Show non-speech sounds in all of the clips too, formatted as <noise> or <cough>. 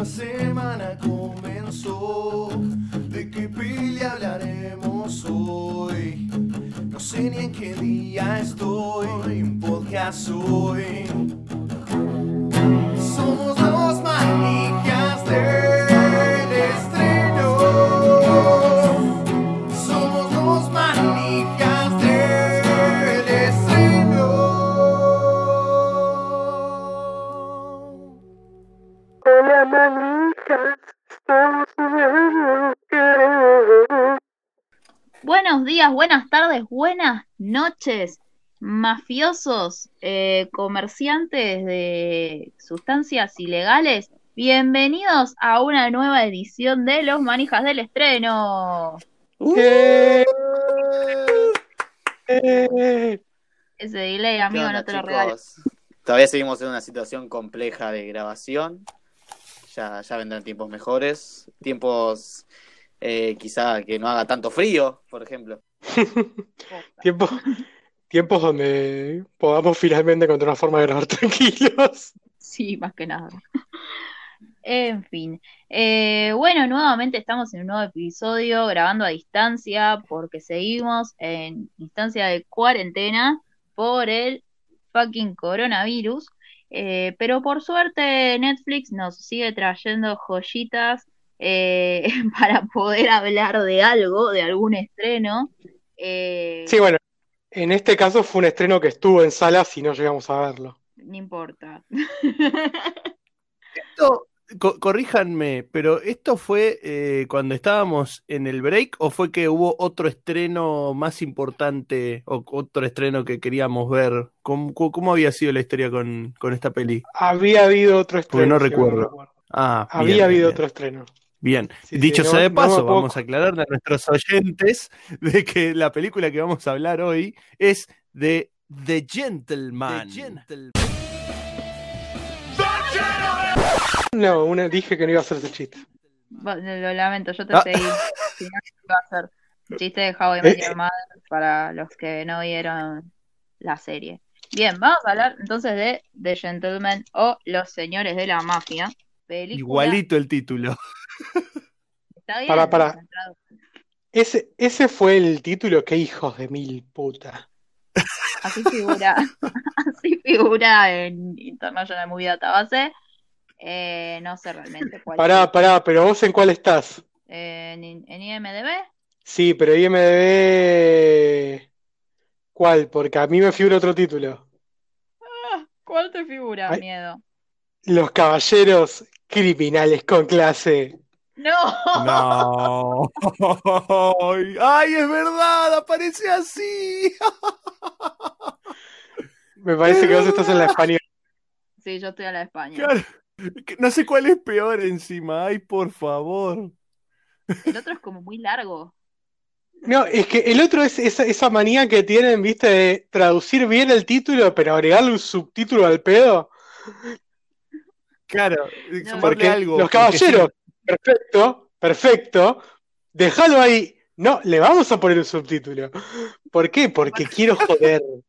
Otra semana comenzó. ¿De qué peli hablaremos hoy? No sé ni en qué día estoy. Un podcast hoy. Buenas tardes, buenas noches, mafiosos, eh, comerciantes de sustancias ilegales. Bienvenidos a una nueva edición de Los Manijas del Estreno. Eh, eh, Ese delay, ¿Qué amigo, onda, no te lo chicos? regalo. Todavía seguimos en una situación compleja de grabación. Ya, ya vendrán tiempos mejores. Tiempos eh, quizá que no haga tanto frío, por ejemplo. Tiempo- tiempos donde podamos finalmente encontrar una forma de grabar <laughs> tranquilos. Sí, más que nada. En fin. Eh, bueno, nuevamente estamos en un nuevo episodio grabando a distancia porque seguimos en instancia de cuarentena por el fucking coronavirus. Eh, pero por suerte Netflix nos sigue trayendo joyitas eh, <laughs> para poder hablar de algo, de algún estreno. Eh, Sí, bueno, en este caso fue un estreno que estuvo en salas y no llegamos a verlo. no importa. <laughs> Esto, co- corríjanme, pero ¿esto fue eh, cuando estábamos en el break o fue que hubo otro estreno más importante o otro estreno que queríamos ver? ¿Cómo, había sido la historia con, con esta peli? Había habido otro Porque estreno. no si mal recuerdo. Ah, Había bien, habido bien. otro estreno. Bien. Sí, Dicho sí, sea de paso, vamos a aclararle a nuestros oyentes <laughs> de que la película que vamos a hablar hoy es de The Gentleman. No, una, dije que no iba a hacer ese chiste. Lo lamento, yo te Ah. seguí. <laughs> Si no, iba a ser un chiste de How I Eh, Met Your Mother para los que no vieron la serie. Bien, vamos a hablar entonces de The Gentleman o Los Señores de la Mafia. Película. Igualito el título. <laughs> Está bien, la traducción. Ese, ese fue el título, qué hijos de mil puta. Así figura, <laughs> así figura en International Movie Database. Eh, no sé realmente cuál. Pará, pará, pero vos en cuál estás? En, en IMDb. Sí, pero IMDB. ¿Cuál? Porque a mí me figura otro título. ¿Cuál te figura? Ay. Miedo. Los caballeros criminales con clase. No. No. <laughs> Ay, es verdad, aparece así. <laughs> Me parece que vos estás en la española. Sí, yo estoy a la España. Claro. No sé cuál es peor encima. Ay, por favor. El otro es como muy largo. No, es que el otro es esa, esa manía que tienen, viste, de traducir bien el título, pero agregarle un subtítulo al pedo. Claro, No, Porque algo. los caballeros, perfecto, perfecto. Déjalo ahí. No, le vamos a poner un subtítulo. ¿Por qué? Porque quiero joder. <laughs>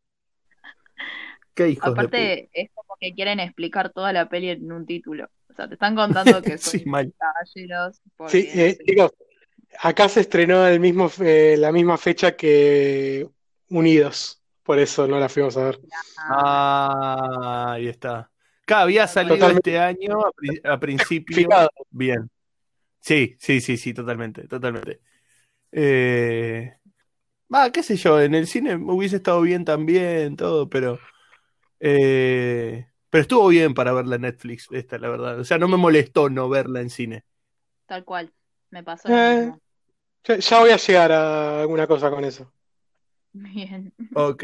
Qué de Aparte, es como que quieren explicar toda la peli en un título. O sea, te están contando que <laughs> son Sí, mal. caballeros. Sí, eh, chicos, acá se estrenó el mismo, eh, la misma fecha que Unidos. Por eso no la fuimos a ver. Ah, ahí está. Había salido Totalmente. este año a, a principio. Fijado. Bien. Sí, sí, sí, sí, totalmente, totalmente. Eh... Va, qué sé yo, en el cine hubiese estado bien también, todo, pero. eh, Pero estuvo bien para verla en Netflix, esta, la verdad. O sea, no me molestó no verla en cine. Tal cual. Me pasó lo Eh. mismo. Ya, ya voy a llegar a alguna cosa con eso. Bien. Ok.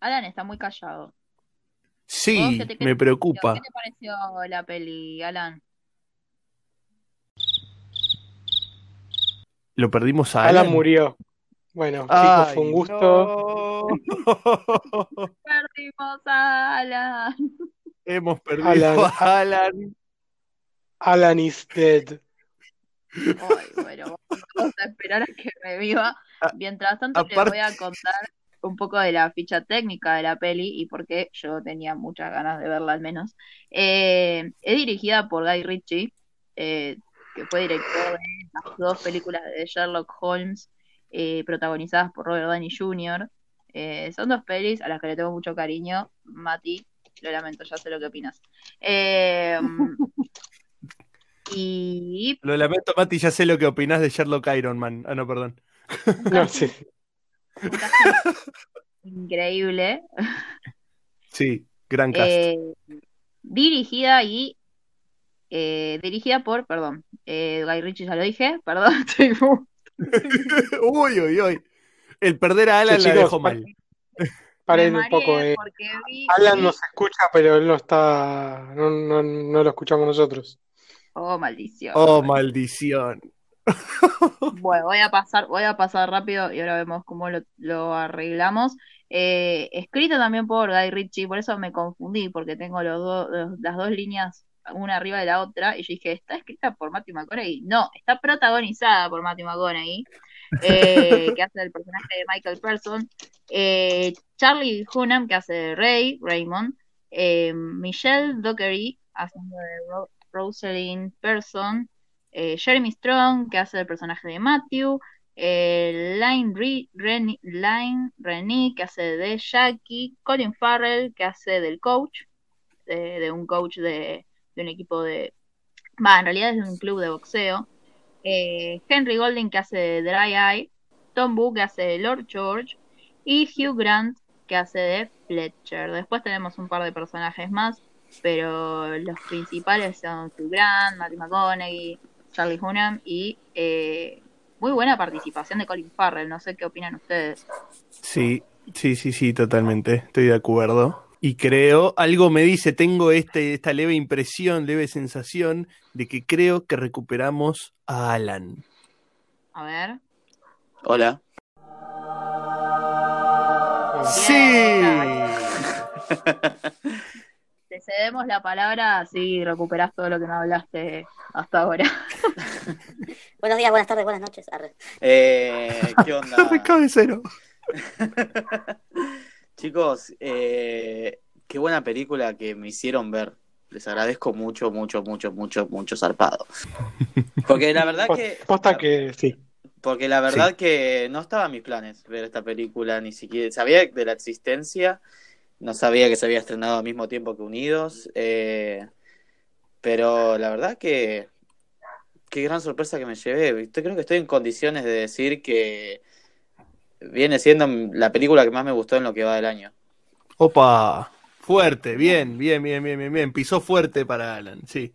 Alan está muy callado. ¿Vos Sí, qué te- qué me te preocupa. ¿Qué te pareció la peli, Alan? Lo perdimos a Alan Alan. murió. Bueno, chicos, Ay, fue un gusto. no. <laughs> Perdimos a Alan. Hemos perdido Alan. a Alan. Alan is dead. Ay, bueno, vamos a esperar a que reviva. Mientras tanto, les aparte- voy a contar un poco de la ficha técnica de la peli y por qué yo tenía muchas ganas de verla al menos. Eh, es dirigida por Guy Ritchie, eh, que fue director de las dos películas de Sherlock Holmes, eh, protagonizadas por Robert Downey Jr. Eh, son dos pelis a las que le tengo mucho cariño. Mati, lo lamento, ya sé lo que opinas. Eh, y Lo lamento, Mati, ya sé lo que opinás de Sherlock Iron Man. Ah, no, perdón. No, sí. Un cast <laughs> increíble. Sí, gran cast. Eh, dirigida y eh, dirigida por, perdón, eh, Guy Ritchie ya lo dije, perdón, <laughs> estoy muy- <laughs> uy, uy, uy. El perder a Alan Sí, la chicos, dejó mal. Paren un poco. eh. vi, Alan vi- nos escucha, pero él no está. No, no, no lo escuchamos nosotros. Oh, maldición. Oh, maldición. <laughs> Bueno, voy a pasar, voy a pasar rápido y ahora vemos cómo lo, lo arreglamos. Eh, escrita también por Guy Ritchie, por eso me confundí, porque tengo los dos- los- las dos líneas una arriba de la otra, y yo dije, ¿está escrita por Matthew McConaughey? No, está protagonizada por Matthew McConaughey, eh, <laughs> que hace el personaje de Michael Person, eh, Charlie Hunnam, que hace de Ray, Raymond, Michelle Dockery, haciendo de Ro- Rosalind Person, eh, Jeremy Strong, que hace el personaje de Matthew, eh, Line, Re- Rennie, que hace de Jackie, Colin Farrell, que hace del coach, de, un coach de, de un equipo de... Va, en realidad es de un club de boxeo. eh, Henry Golding, que hace de Dry Eye, Tom Boo, que hace de Lord George, y Hugh Grant, que hace de Fletcher. Después tenemos un par de personajes más, pero los principales son Hugh Grant, Matthew McConaughey, Charlie Hunnam y eh, muy buena participación de Colin Farrell. No sé qué opinan ustedes. Sí, sí, sí, sí, totalmente. Estoy de acuerdo. Y creo, algo me dice, tengo este, esta leve impresión, leve sensación de que creo que recuperamos a Alan. A ver. Hola. Sí. <laughs> Te cedemos la palabra, así recuperás todo lo que no hablaste hasta ahora. <laughs> Buenos días, buenas tardes, buenas noches. Arre. Eh, ¿Qué onda? <laughs> Arrancado de cero. <laughs> Chicos, eh, qué buena película que me hicieron ver. Les agradezco mucho, mucho, mucho, mucho, mucho zarpado. Porque la verdad que. Posta que sí. Porque la verdad que no estaba en mis planes ver esta película, ni siquiera. Sabía de la existencia, no sabía que se había estrenado al mismo tiempo que Unidos. eh, pero la verdad que. Qué gran sorpresa que me llevé. Creo que estoy en condiciones de decir que viene siendo la película que más me gustó en lo que va del año. Opa, fuerte, bien, bien, bien, bien, bien, bien. Pisó fuerte para Alan, sí.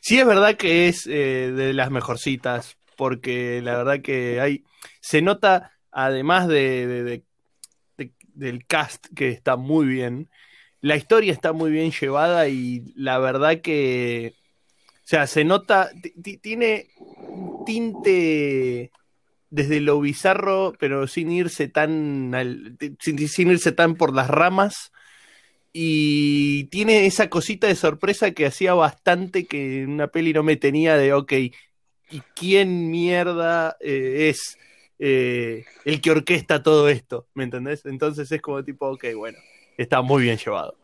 Sí es verdad que es eh, de las mejorcitas, porque la verdad que hay, se nota, además de, de- de- de- del cast que está muy bien, la historia está muy bien llevada y la verdad que, o sea, se nota, ti- ti- tiene un tinte desde lo bizarro, pero sin irse tan al- sin, sin irse tan por las ramas. Y tiene esa cosita de sorpresa que hacía bastante que una peli no me tenía de, ok, ¿y quién mierda eh, es eh, el que orquesta todo esto? ¿Me entendés? Entonces es como tipo, ok, bueno, está muy bien llevado.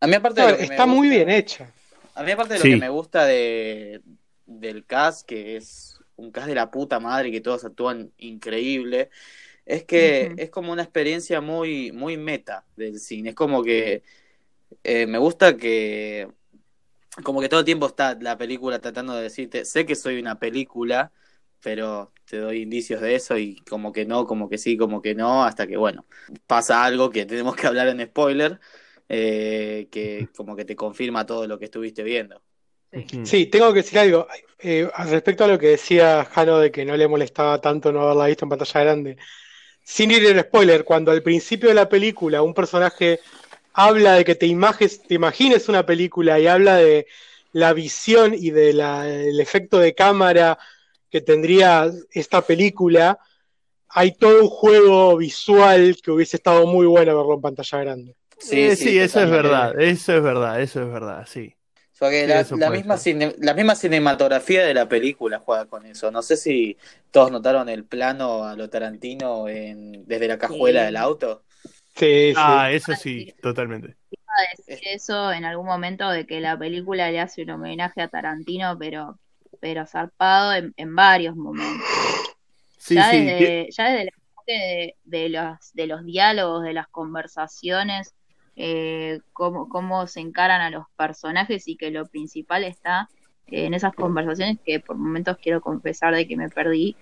A mí aparte No, de lo que me está muy gusta- bien hecha. A mí aparte de lo que me gusta de, del cast, que es un cast de la puta madre y que todos actúan increíble, es que es como una experiencia muy, muy meta del cine. Es como que eh, me gusta que como que todo el tiempo está la película tratando de decirte, sé que soy una película, pero te doy indicios de eso y como que no, como que sí, como que no, hasta que bueno, pasa algo que tenemos que hablar en spoiler, eh, que como que te confirma todo lo que estuviste viendo. Sí, tengo que decir algo. Eh, al respecto a lo que decía Jano de que no le molestaba tanto no haberla visto en pantalla grande. Sin ir en spoiler, cuando al principio de la película un personaje habla de que te, images, te imagines una película y habla de la visión y del efecto de cámara que tendría esta película, hay todo un juego visual que hubiese estado muy bueno verlo en pantalla grande. Eh, sí, eso es verdad, eso es verdad, eso es verdad, sí. O sea, que Sí, la, misma cine- la misma cinematografía de la película juega con eso. No sé si todos notaron el plano a lo Tarantino en, desde la cajuela Sí. del auto. Sí, sí. Ah, eso sí, totalmente. Iba a decir eso en algún momento de que la película le hace un homenaje a Tarantino, pero, pero zarpado en, en varios momentos. Sí, ya, sí. desde, ya desde el enfoque de, de los, de los diálogos, de las conversaciones, eh, cómo, cómo se encaran a los personajes y que lo principal está en esas conversaciones que por momentos quiero confesar de que me perdí.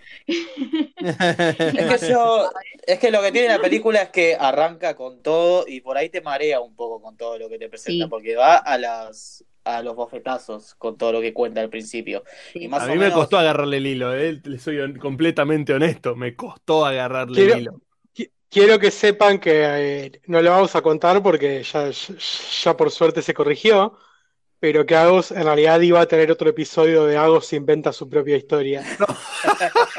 Es que yo, es que lo que tiene la película es que arranca con todo y por ahí te marea un poco con todo lo que te presenta, Sí. porque va a las a los bofetazos con todo lo que cuenta al principio. Sí. Y más A mí me costó agarrarle el hilo, ¿eh? Le soy completamente honesto, me costó agarrarle Quiero- el hilo. Qui- Quiero que sepan que eh, no lo vamos a contar porque ya, ya, ya por suerte se corrigió, pero que Agos en realidad iba a tener otro episodio de Agos inventa su propia historia. <laughs> <laughs>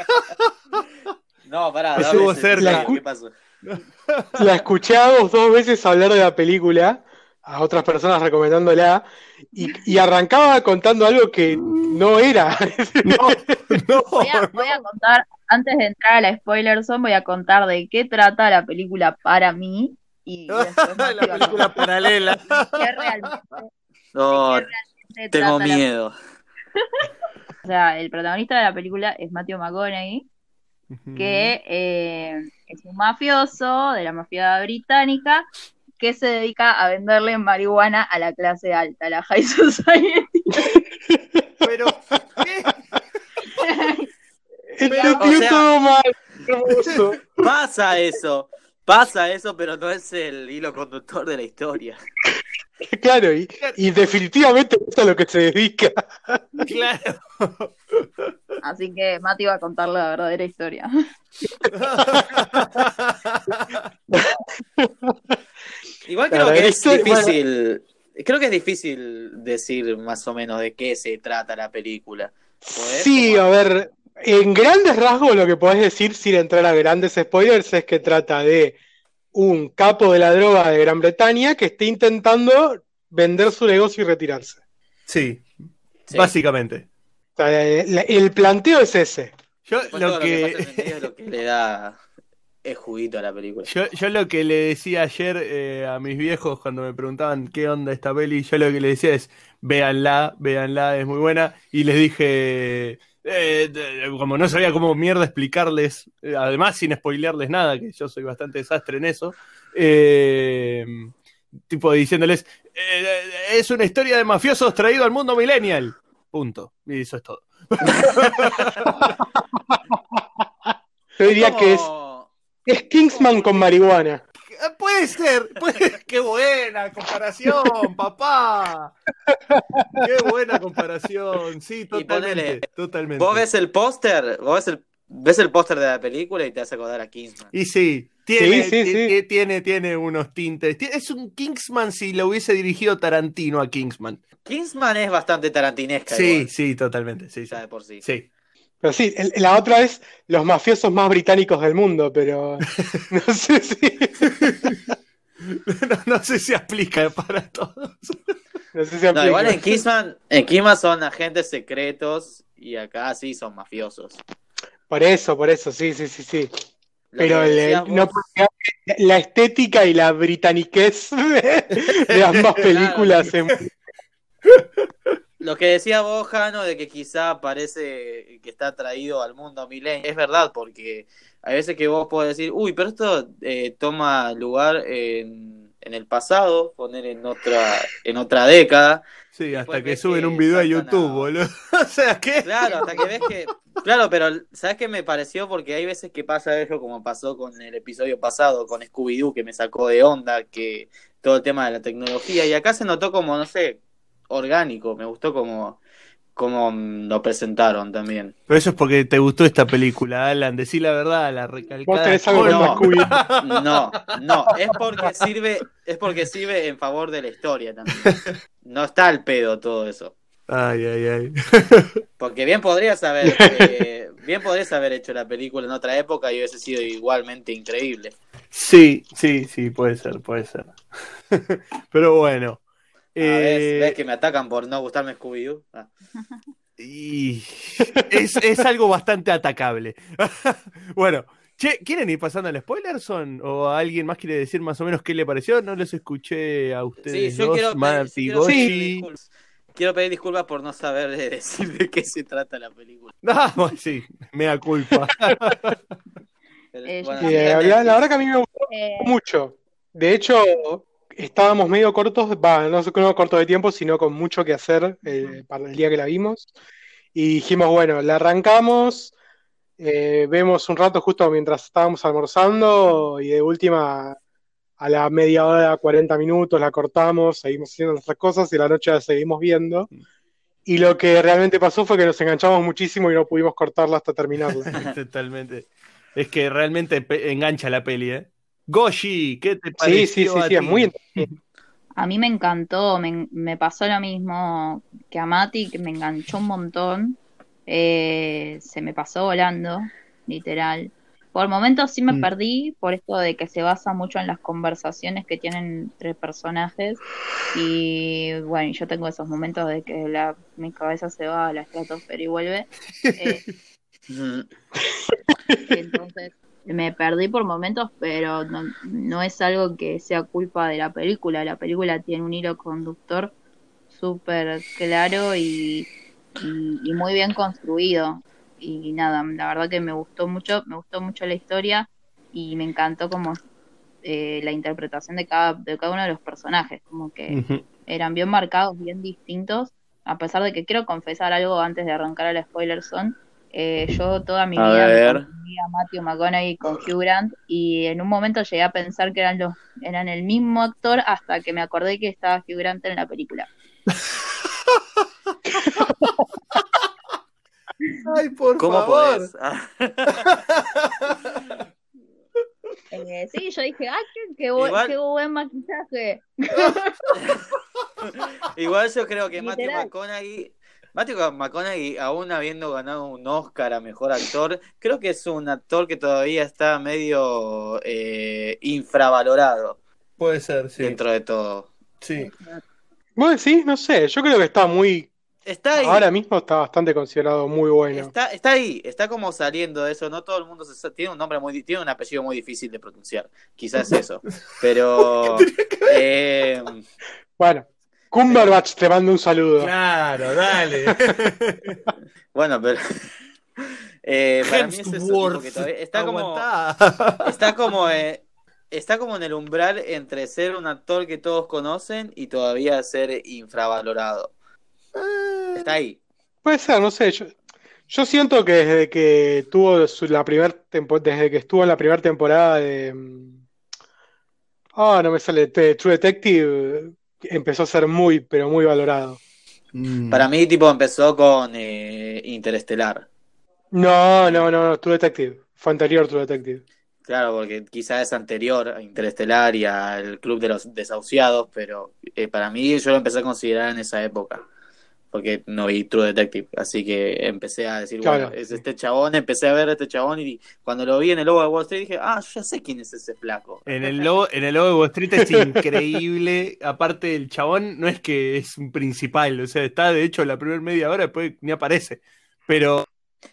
No, pará, dame ese- cerca. ¿Qué pasó? La escuché a Agos dos veces hablar de la película, a otras personas recomendándola, y, y arrancaba contando algo que no era. No, <laughs> no, Voy a, voy a contar, antes de entrar a la spoiler zone, voy a contar de qué trata la película para mí y <laughs> después la a película paralela. qué realmente, No, de qué realmente tengo miedo. <laughs> o sea, el protagonista de la película es Matthew McConaughey, que eh, es un mafioso de la mafia británica que se dedica a venderle marihuana a la clase alta, a la high <laughs> society. Pero, ¿qué? <laughs> Entendió o sea- todo mal. Pasa eso, pasa eso, pero no es el hilo conductor de la historia. <laughs> Claro, y, y definitivamente es a lo que se dedica. Claro. Así que Mati va a contar la verdadera historia. Igual creo que es bueno. difícil, creo que es difícil decir más o menos de qué se trata la película. Sí, Como- a ver, en grandes rasgos lo que podés decir sin entrar a grandes spoilers es que trata de un capo de la droga de Gran Bretaña que está intentando vender su negocio y retirarse. Sí, Sí. básicamente. O sea, el, el planteo es ese. Yo lo que es lo que le da el juguito a la película. yo, yo lo que le decía ayer eh, a mis viejos cuando me preguntaban qué onda esta peli, yo lo que le decía es, véanla, véanla, es muy buena. Y les dije, eh, como no sabía cómo mierda explicarles, eh, además sin spoilearles nada, que yo soy bastante desastre en eso, eh, tipo diciéndoles, eh, es una historia de mafiosos traído al mundo millennial. Punto. Y eso es todo. <laughs> Yo diría que es, es Kingsman con marihuana. Eh, Puede ser, puede- <laughs> qué buena comparación, papá. Qué buena comparación, sí, ponele, totalmente, totalmente. Vos ves el póster, vos ves el, ves el póster de la película y te hace acordar a Kingsman. Y sí, tiene, Sí, sí, ti- sí. tiene, tiene unos tintes. Ti- Es un Kingsman si lo hubiese dirigido Tarantino a Kingsman. Kingsman es bastante tarantinesca. Sí, igual, sí, totalmente, sí, sí. ya de por sí. Sí. Pero sí, el- la otra es los mafiosos más británicos del mundo, pero <laughs> no sé si, <laughs> No, no sé si aplica para todos. no sé si No, aplica. igual en Kingsman, en Kingsman son agentes secretos y acá sí son mafiosos. Por eso, por eso, sí, sí, sí, sí. Pero el- no, la estética y la britaniquez de, <laughs> de ambas películas en- Lo que decía vos, Jano, de que quizá parece que está traído al mundo milenio, es verdad, porque hay veces que vos podés decir, uy, pero esto eh, toma lugar en, en el pasado, poner en otra, en otra década. Sí, hasta que suben que un video a YouTube, boludo. <laughs> O sea, ¿qué? Claro, hasta que ves que. Claro, pero ¿sabes qué me pareció? Porque hay veces que pasa eso, como pasó con el episodio pasado, con Scooby-Doo, que me sacó de onda, que todo el tema de la tecnología, y acá se notó como, no sé, orgánico, me gustó como, como lo presentaron también. Pero eso es porque te gustó esta película, Alan. Decí la verdad, la recalcada. algo. <laughs> No, no, es porque sirve, es porque sirve en favor de la historia también. No está al pedo todo eso. Ay, ay, ay. <laughs> Porque bien podrías haber, eh, bien podrías haber hecho la película en otra época y hubiese sido igualmente increíble. Sí, sí, sí, puede ser, puede ser. <laughs> Pero bueno. Ah, ¿ves? eh, ¿Ves que me atacan por no gustarme Scooby-Doo? Ah. <laughs> y es, es algo bastante atacable. <laughs> bueno, Che, ¿quieren ir pasando al spoiler, son? ¿O alguien más quiere decir más o menos qué le pareció? No les escuché a Sí, ustedes yo dos, quiero pedir, Mati, sí, quiero pedir disculpas. Quiero pedir disculpas por no saber de decir de qué se trata la película. <laughs> Ah, bueno, sí, me da culpa. Pero, Eh, bueno. Eh, la, la Netflix. verdad que a mí me gustó Eh, mucho. De hecho, estábamos medio cortos, va, no, no cortos de tiempo, sino con mucho que hacer eh, para el día que la vimos. Y dijimos, bueno, la arrancamos, eh, vemos un rato justo mientras estábamos almorzando y de última a la media hora, 40 minutos la cortamos, seguimos haciendo nuestras cosas y la noche la seguimos viendo. Y lo que realmente pasó fue que nos enganchamos muchísimo y no pudimos cortarla hasta terminarla. <laughs> Totalmente. Es que realmente engancha la peli, ¿eh? Goshi, ¿qué te Sí, pareció sí, sí, a sí, es muy <laughs> a mí me encantó, me, me pasó lo mismo que a Mati, que me enganchó un montón. Eh, se me pasó volando, literal. Por momentos sí me Mm. perdí, por esto de que se basa mucho en las conversaciones que tienen entre personajes. Y bueno, yo tengo esos momentos de que la, mi cabeza se va a la estratosfera y vuelve. <laughs> Eh, Ujú. <laughs> entonces me perdí por momentos, pero no, no es algo que sea culpa de la película. La película tiene un hilo conductor súper claro y, y- y muy bien construido. Y nada, la verdad que me gustó mucho, me gustó mucho la historia y me encantó como eh, la interpretación de cada, de cada uno de los personajes, como que eran bien marcados, bien distintos, a pesar de que quiero confesar algo antes de arrancar al spoiler zone. Eh, yo toda mi A vida me ver. confundía a Matthew McConaughey con Hugh Grant y en un momento llegué a pensar que eran los eran el mismo actor hasta que me acordé que estaba Hugh Grant en la película. <laughs> Ay, por ¿Cómo favor. podés? Ah, Eh, sí, yo dije, ¡ay, qué, qué bu- Igual- qué buen maquillaje! <laughs> Igual yo creo que Matthew. McConaughey, Matthew McConaughey, aún habiendo ganado un Oscar a mejor actor, creo que es un actor que todavía está medio eh, infravalorado Puede ser, sí. dentro de todo. Sí. Bueno, sí, no sé, yo creo que está muy, Está ahí. ahora mismo está bastante considerado muy bueno. Está, está ahí, está como saliendo de eso. No todo el mundo se, tiene un nombre muy, tiene un apellido muy difícil de pronunciar. Quizás eso. <laughs> Pero eh, Bueno, Cumberbatch te mando un saludo. Claro, dale. <laughs> bueno, pero eh, para mí es eso, tipo, Hemsworth. que todavía está como está como eh, está como en el umbral entre ser un actor que todos conocen y todavía ser infravalorado. Está ahí. Puede ser, no sé. Yo, yo siento que desde que tuvo su- la primer tempo- desde que estuvo en la primera temporada de mm, ah, no me sale de True Detective, empezó a ser muy, pero muy valorado. Mm. Para mí, tipo, empezó con eh, Interestelar. No, no, no, no, True Detective. Fue anterior True Detective. Claro, porque quizás es anterior a Interestelar y al Club de los Desahuciados, pero eh, para mí yo lo empecé a considerar en esa época, porque no vi True Detective, así que empecé a decir, Claro, bueno, es este chabón, empecé a ver a este chabón y cuando lo vi en el Lobo de Wall Street dije, ah, yo ya sé quién es ese flaco. En el logo, en el logo de Wall Street es increíble. <laughs> Aparte, el chabón no es que es un principal, o sea, está de hecho la primera media hora, después ni aparece. Pero,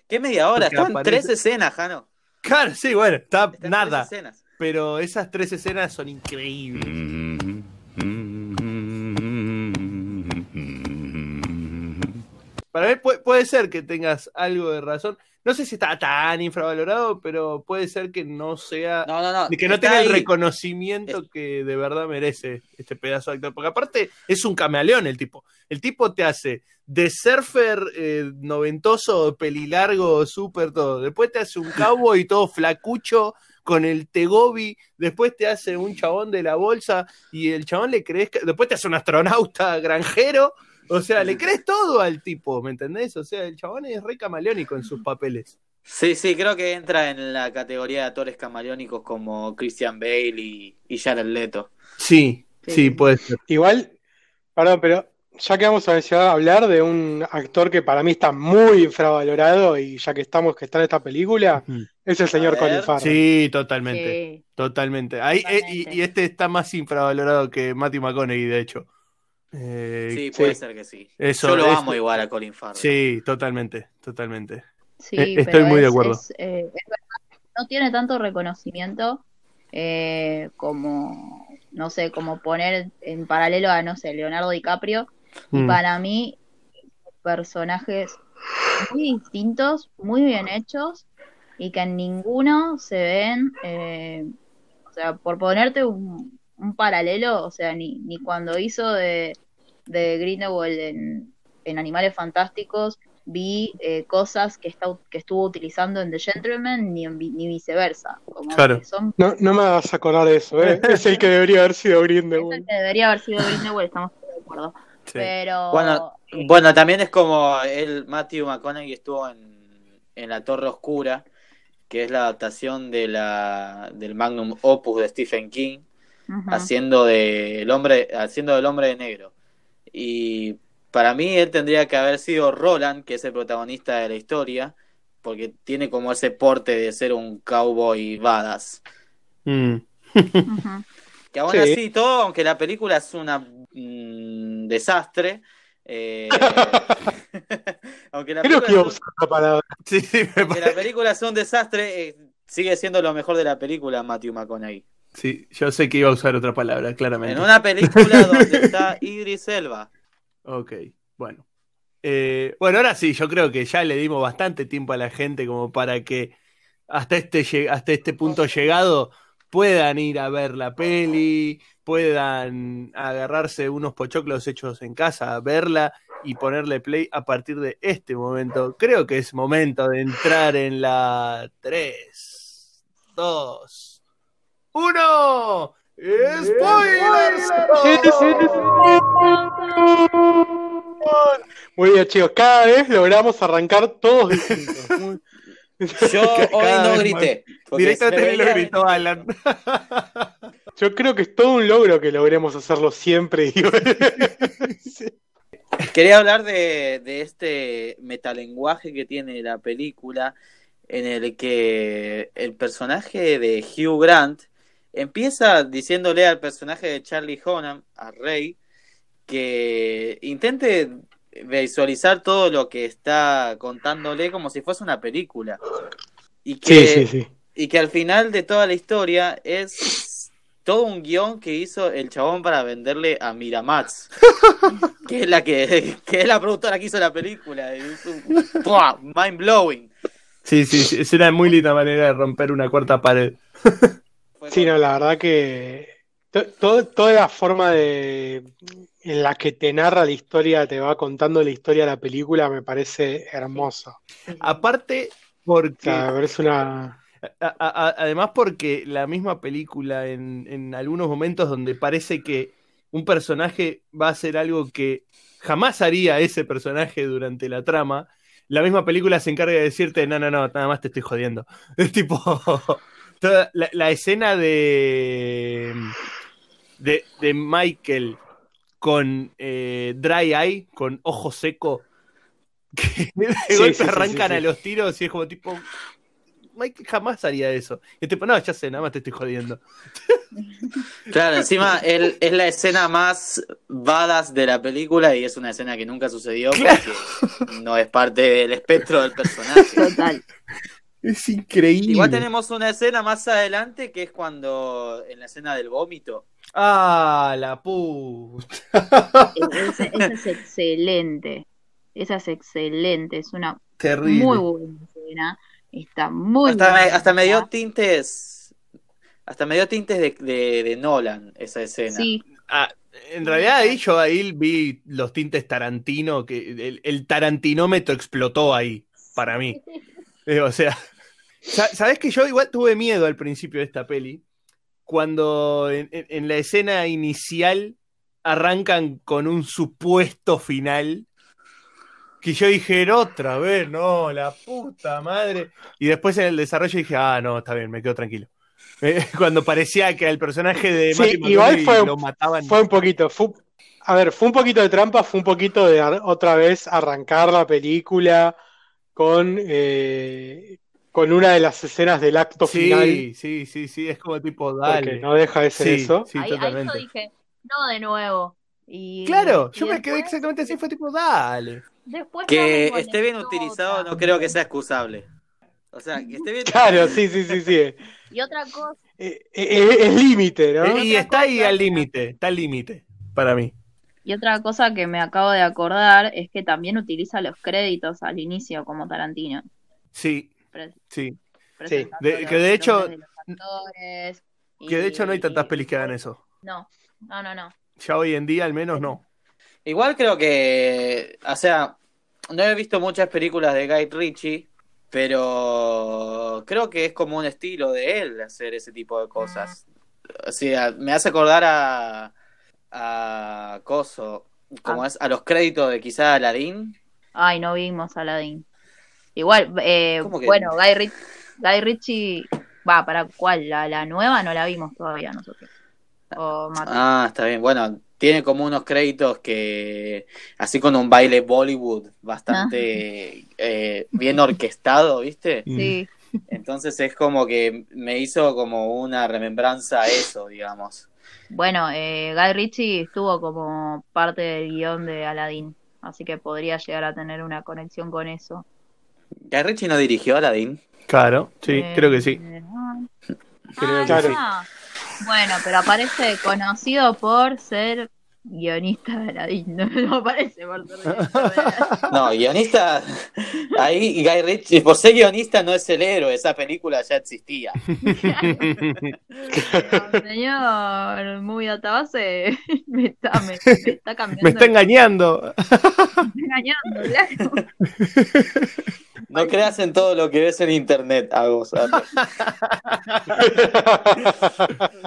¿Qué media hora? Están aparece- tres escenas, Jano. claro, sí, bueno, está Están nada. tres escenas. Pero esas tres escenas son increíbles. Para mí pu- puede ser que tengas algo de razón. No sé si está tan infravalorado, pero puede ser que no sea. No, no, no. que no tenga el reconocimiento que de verdad merece este pedazo de actor. Porque aparte es un camaleón el tipo. El tipo te hace de surfer eh, noventoso, pelilargo, súper todo. Después te hace un <laughs> cowboy todo flacucho con el tegobi. Después te hace un chabón de la bolsa y el chabón le crees. que- Después te hace un astronauta granjero. O sea, le crees todo al tipo, ¿me entendés? O sea, el chabón es re camaleónico en sus papeles. Sí, sí, creo que entra en la categoría de actores camaleónicos como Christian Bale y, y Jared Leto. Sí, Sí. sí, puede ser. Igual, perdón, pero ya que vamos a hablar de un actor que para mí está muy infravalorado y ya que estamos que está en esta película, es el señor. Colin Farrell. Sí, totalmente. Sí. Totalmente. Ahí, eh, y este está más infravalorado que Matthew McConaughey, de hecho. Eh, Sí, puede sí. ser que sí. Eso, Yo lo es- amo igual a Colin Farrell. Sí, totalmente, totalmente. Sí, Eh, estoy muy de acuerdo. es, eh, es verdad no tiene tanto reconocimiento eh, como, no sé, como poner en paralelo a, no sé, Leonardo DiCaprio. Y Mm. para mí, personajes muy distintos, muy bien hechos, y que en ninguno se ven, eh, o sea, por ponerte un, un paralelo, o sea, ni, ni cuando hizo de, de Grindelwald en, en Animales Fantásticos, vi eh, cosas que, está, que estuvo utilizando en The Gentleman, ni, en ni viceversa. Como Claro. son No, no me hagas acordar de eso, ¿eh? <laughs> Es el que debería haber sido es el Grindelwald. que debería haber sido Grindelwald, estamos todos de acuerdo. Sí. Pero Bueno, eh, Bueno, también es como el Matthew McConaughey estuvo en, en La Torre Oscura, que es la adaptación de la, del Magnum Opus de Stephen King, haciendo de el hombre, haciendo del hombre de negro. Y para mí él tendría que haber sido Roland, que es el protagonista de la historia, porque tiene como ese porte de ser un cowboy badass. Mm. <laughs> Que aún Sí. así todo, aunque la película es una mm, desastre, eh, <laughs> aunque la Creo película que iba a es un- usar la palabra. Sí, sí, me que la película es un desastre, eh, sigue siendo lo mejor de la película, Matthew McConaughey. Sí, yo sé que iba a usar otra palabra, claramente. En una película <laughs> donde está Idris Elba. Ok, bueno. Eh, bueno, ahora sí, yo creo que ya le dimos bastante tiempo a la gente como para que hasta este, hasta este punto llegado puedan ir a ver la peli, puedan agarrarse unos pochoclos hechos en casa, verla y ponerle play a partir de este momento. Creo que es momento de entrar en la 3, 2, 1. ¡Spoilers! Muy bien, chicos. Cada vez logramos arrancar todos distintos. Yo <laughs> hoy no grité. Directamente lo gritó Alan. <laughs> Yo creo que es todo un logro que logremos hacerlo siempre. <laughs> Sí. Quería hablar de, de este metalenguaje que tiene la película, en el que el personaje de Hugh Grant empieza diciéndole al personaje de Charlie Hunnam, a Rey, que intente visualizar todo lo que está contándole como si fuese una película. Y que, Sí, sí, sí. y que al final de toda la historia es todo un guion que hizo el chabón para venderle a Miramax, <laughs> que es la que, que es la productora que hizo la película. Es mind blowing. Sí, sí, sí, es una muy linda manera de romper una cuarta pared. <laughs> Sí, no, la verdad que to- to- toda la forma de en la que te narra la historia, te va contando la historia de la película, me parece hermosa. Aparte, O porque. sea, me parece una. a- a- además, porque la misma película, en, en algunos momentos donde parece que un personaje va a hacer algo que jamás haría ese personaje durante la trama, la misma película se encarga de decirte: no, no, no, nada más te estoy jodiendo. <laughs> Es tipo. Toda la, la escena de, de. de Michael con eh, Dry Eye, con ojo seco, <laughs> que de Sí, golpe sí, arrancan sí, sí. a los tiros y es como tipo. Michael jamás haría eso. Y tipo, no, ya sé, nada más te estoy jodiendo. <laughs> Claro, encima él es la escena más badass de la película y es una escena que nunca sucedió porque no es parte del espectro del personaje. Total. Es increíble. Igual tenemos una escena más adelante que es cuando en la escena del vómito. Ah, la puta. Esa, esa es excelente. Esa es excelente. Es una Terrible. muy buena escena. Está muy Hasta me, bien hasta me dio tintes. Hasta me dio tintes de, de, de Nolan esa escena. Sí, Ah, en realidad ahí yo ahí vi los tintes Tarantino, que el, el tarantinómetro explotó ahí, para mí. <laughs> Eh, o sea, ¿sabes que yo igual tuve miedo al principio de esta peli? Cuando en, la escena inicial arrancan con un supuesto final. Que yo dije, otra vez, no, la puta madre. Y después en el desarrollo dije, ah, no, está bien, me quedo tranquilo. <laughs> Eh, Cuando parecía que al personaje de Sí, igual fue- lo mataban. Fue un poquito. fue- a ver, fue un poquito de trampa, fue un poquito de otra vez arrancar la película con, eh, con una de las escenas del acto final, Sí, sí, sí, sí, es como tipo, dale. porque no deja de ser Sí, eso. sí, ahí, ahí yo dije, no de nuevo. Y, Claro, y yo me quedé exactamente así, fue tipo, dale. después Que esté bien utilizado no creo que sea excusable. O sea, que esté bien. <laughs> Claro, sí, sí, sí, sí. <laughs> Y otra cosa, Eh, eh, Es límite, ¿no? Y está ahí al límite, está al límite, para mí. y otra cosa que me acabo de acordar es que también utiliza los créditos al inicio como Tarantino. Sí, Pre- sí. De- los que de hecho- de actores Que de hecho no hay tantas pelis que hagan eso. No, no, no, no. Ya hoy en día al menos no. Igual creo que, o sea, no he visto muchas películas de Guy Ritchie, pero creo que es como un estilo de él hacer ese tipo de cosas. O sea, me hace acordar a, a Coso, como Ah. es, a los créditos de quizá Aladdin. Ay, no vimos Aladdin. Igual, eh, ¿Cómo que bueno, Guy, Ritchie, Guy Ritchie, va, ¿para cuál? La, la nueva no la vimos todavía nosotros. O. Ah, está bien. Bueno, tiene como unos créditos que, así con un baile Bollywood bastante eh, bien orquestado, ¿viste? Sí, Entonces es como que me hizo como una remembranza a eso, digamos. bueno, eh, Guy Ritchie estuvo como parte del guion de Aladdin, así que podría llegar a tener una conexión con eso. Guy Ritchie no dirigió Aladdin. Claro, sí, Eh, creo que sí. ah. Creo Ah, que sí. no. Bueno, pero aparece conocido por ser guionista de Aladdin, no, <laughs> no aparece. <laughs> No, guionista. Ahí Guy Ritchie, por ser guionista, no es el héroe. Esa película ya existía. Pero, <laughs> señor, muy database, me está, me, me está cambiando. Me está engañando. me está engañando, claro. No creas en todo lo que ves en internet, Agos.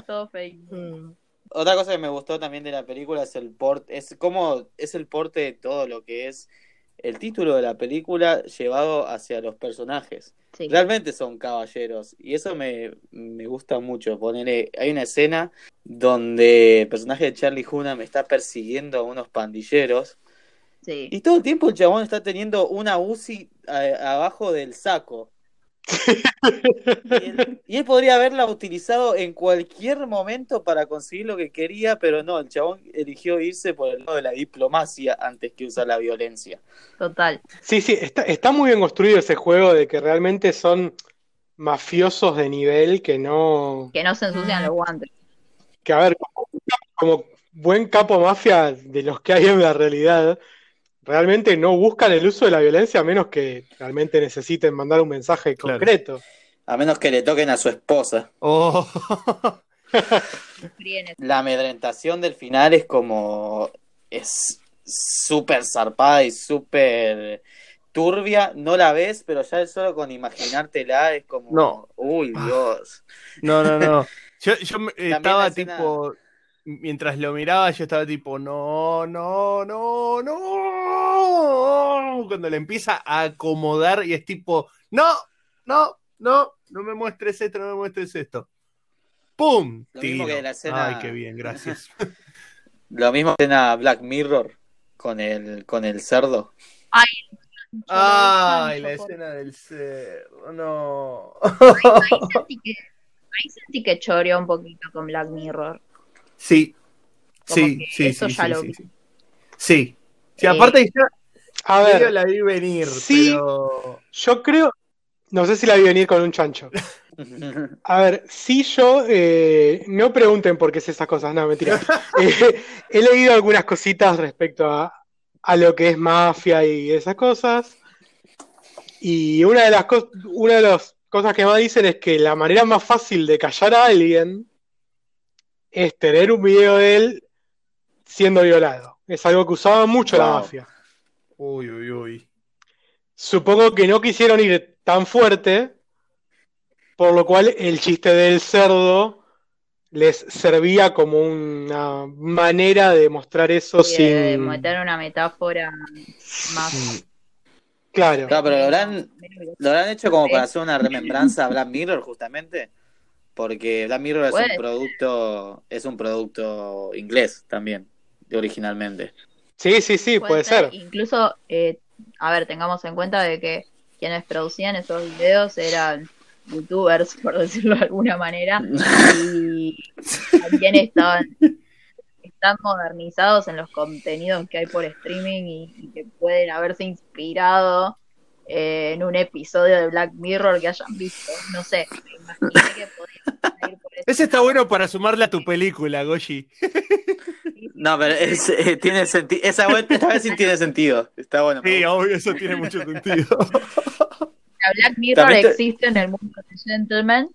Todo fake. Otra cosa que me gustó también de la película es el porte, es como es el porte de todo lo que es el título de la película llevado hacia los personajes. Sí. Realmente son caballeros y eso me, me gusta mucho. Ponerle, hay una escena donde el personaje de Charlie Hunnam está persiguiendo a unos pandilleros sí. y todo el tiempo el chabón está teniendo una UCI a- abajo del saco. Y él, y él podría haberla utilizado en cualquier momento para conseguir lo que quería, pero no, el chabón eligió irse por el lado de la diplomacia antes que usar la violencia. Total. Sí, sí, está, está muy bien construido ese juego de que realmente son mafiosos de nivel que no. Que no se ensucian los guantes. Que a ver, como, como buen capo mafia de los que hay en la realidad, realmente no buscan el uso de la violencia a menos que realmente necesiten mandar un mensaje Claro. concreto. A menos que le toquen a su esposa. Oh. La amedrentación del final es como. Es súper zarpada y súper turbia. No la ves, pero ya solo con imaginártela es como. No. Uy, Dios. No, no, no. <laughs> Yo, yo estaba escena- tipo. Mientras lo miraba, yo estaba tipo, no, no, no, no. Cuando le empieza a acomodar y es tipo, no, no, no, no me muestres esto, no me muestres esto. ¡Pum! Lo mismo que la escena- Ay, qué bien, gracias. <laughs> Lo mismo escena Black Mirror con el, con el cerdo. Ay, la Por- escena del cerdo, no. Ahí sentí que, ahí sentí que choreó un poquito con Black Mirror. Sí, Como sí, que sí, eso sí, ya sí, lo sí, sí. Sí. Sí, Eh, aparte ya A ver, la vi venir, sí. pero... yo creo. No sé si la vi venir con un chancho. <laughs> A ver, si yo, eh, no pregunten por qué es esas cosas, no, mentira. <laughs> Eh, he leído algunas cositas respecto a, a lo que es mafia y esas cosas. Y una de las una de las cosas que más dicen es que la manera más fácil de callar a alguien es tener un video de él siendo violado. Es algo que usaba mucho la mafia. Uy, uy, uy. Supongo que no quisieron ir tan fuerte, por lo cual el chiste del cerdo les servía como una manera de mostrar eso Y de sin... meter una metáfora más. Claro. Claro, pero lo habrán, menos- lo habrán hecho como para hacer una remembranza a Black Mirror, justamente. Porque Black Mirror es un producto, es un producto inglés también, originalmente. Sí, sí, sí, puede ser. Incluso, eh, a ver, tengamos en cuenta de que quienes producían esos videos eran youtubers, <laughs> por decirlo de alguna manera, y <laughs> también estaban están modernizados en los contenidos que hay por streaming y, y que pueden haberse inspirado eh, en un episodio de Black Mirror que hayan visto. No sé, me imaginé que podía ir por ese Ese está bueno para sumarle a tu película, Goshi. No, pero es- eh, tiene sentido. Esa vez, esta vez sí tiene sentido. Está bueno. Sí, obvio, eso tiene mucho sentido. La Black Mirror te- existe en el mundo de Gentleman.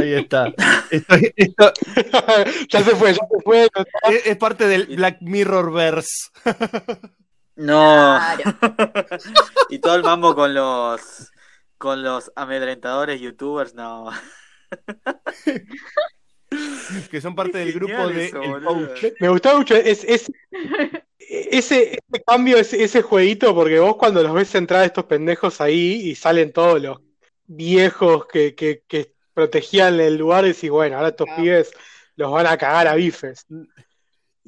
Ahí está. Esto, esto <laughs> ya se fue, ya se fue. es, es parte del Black Mirror verse. No. Claro. <laughs> y todo el mambo con los con los amedrentadores youtubers, no. que son parte del grupo de eso, El boludo. Coach. Me, gustaba mucho es, es- ese, ese cambio, ese, ese jueguito, porque vos cuando los ves entrar a estos pendejos ahí y salen todos los viejos que, que, que protegían el lugar, decís, bueno, ahora estos Ah. pibes los van a cagar a bifes.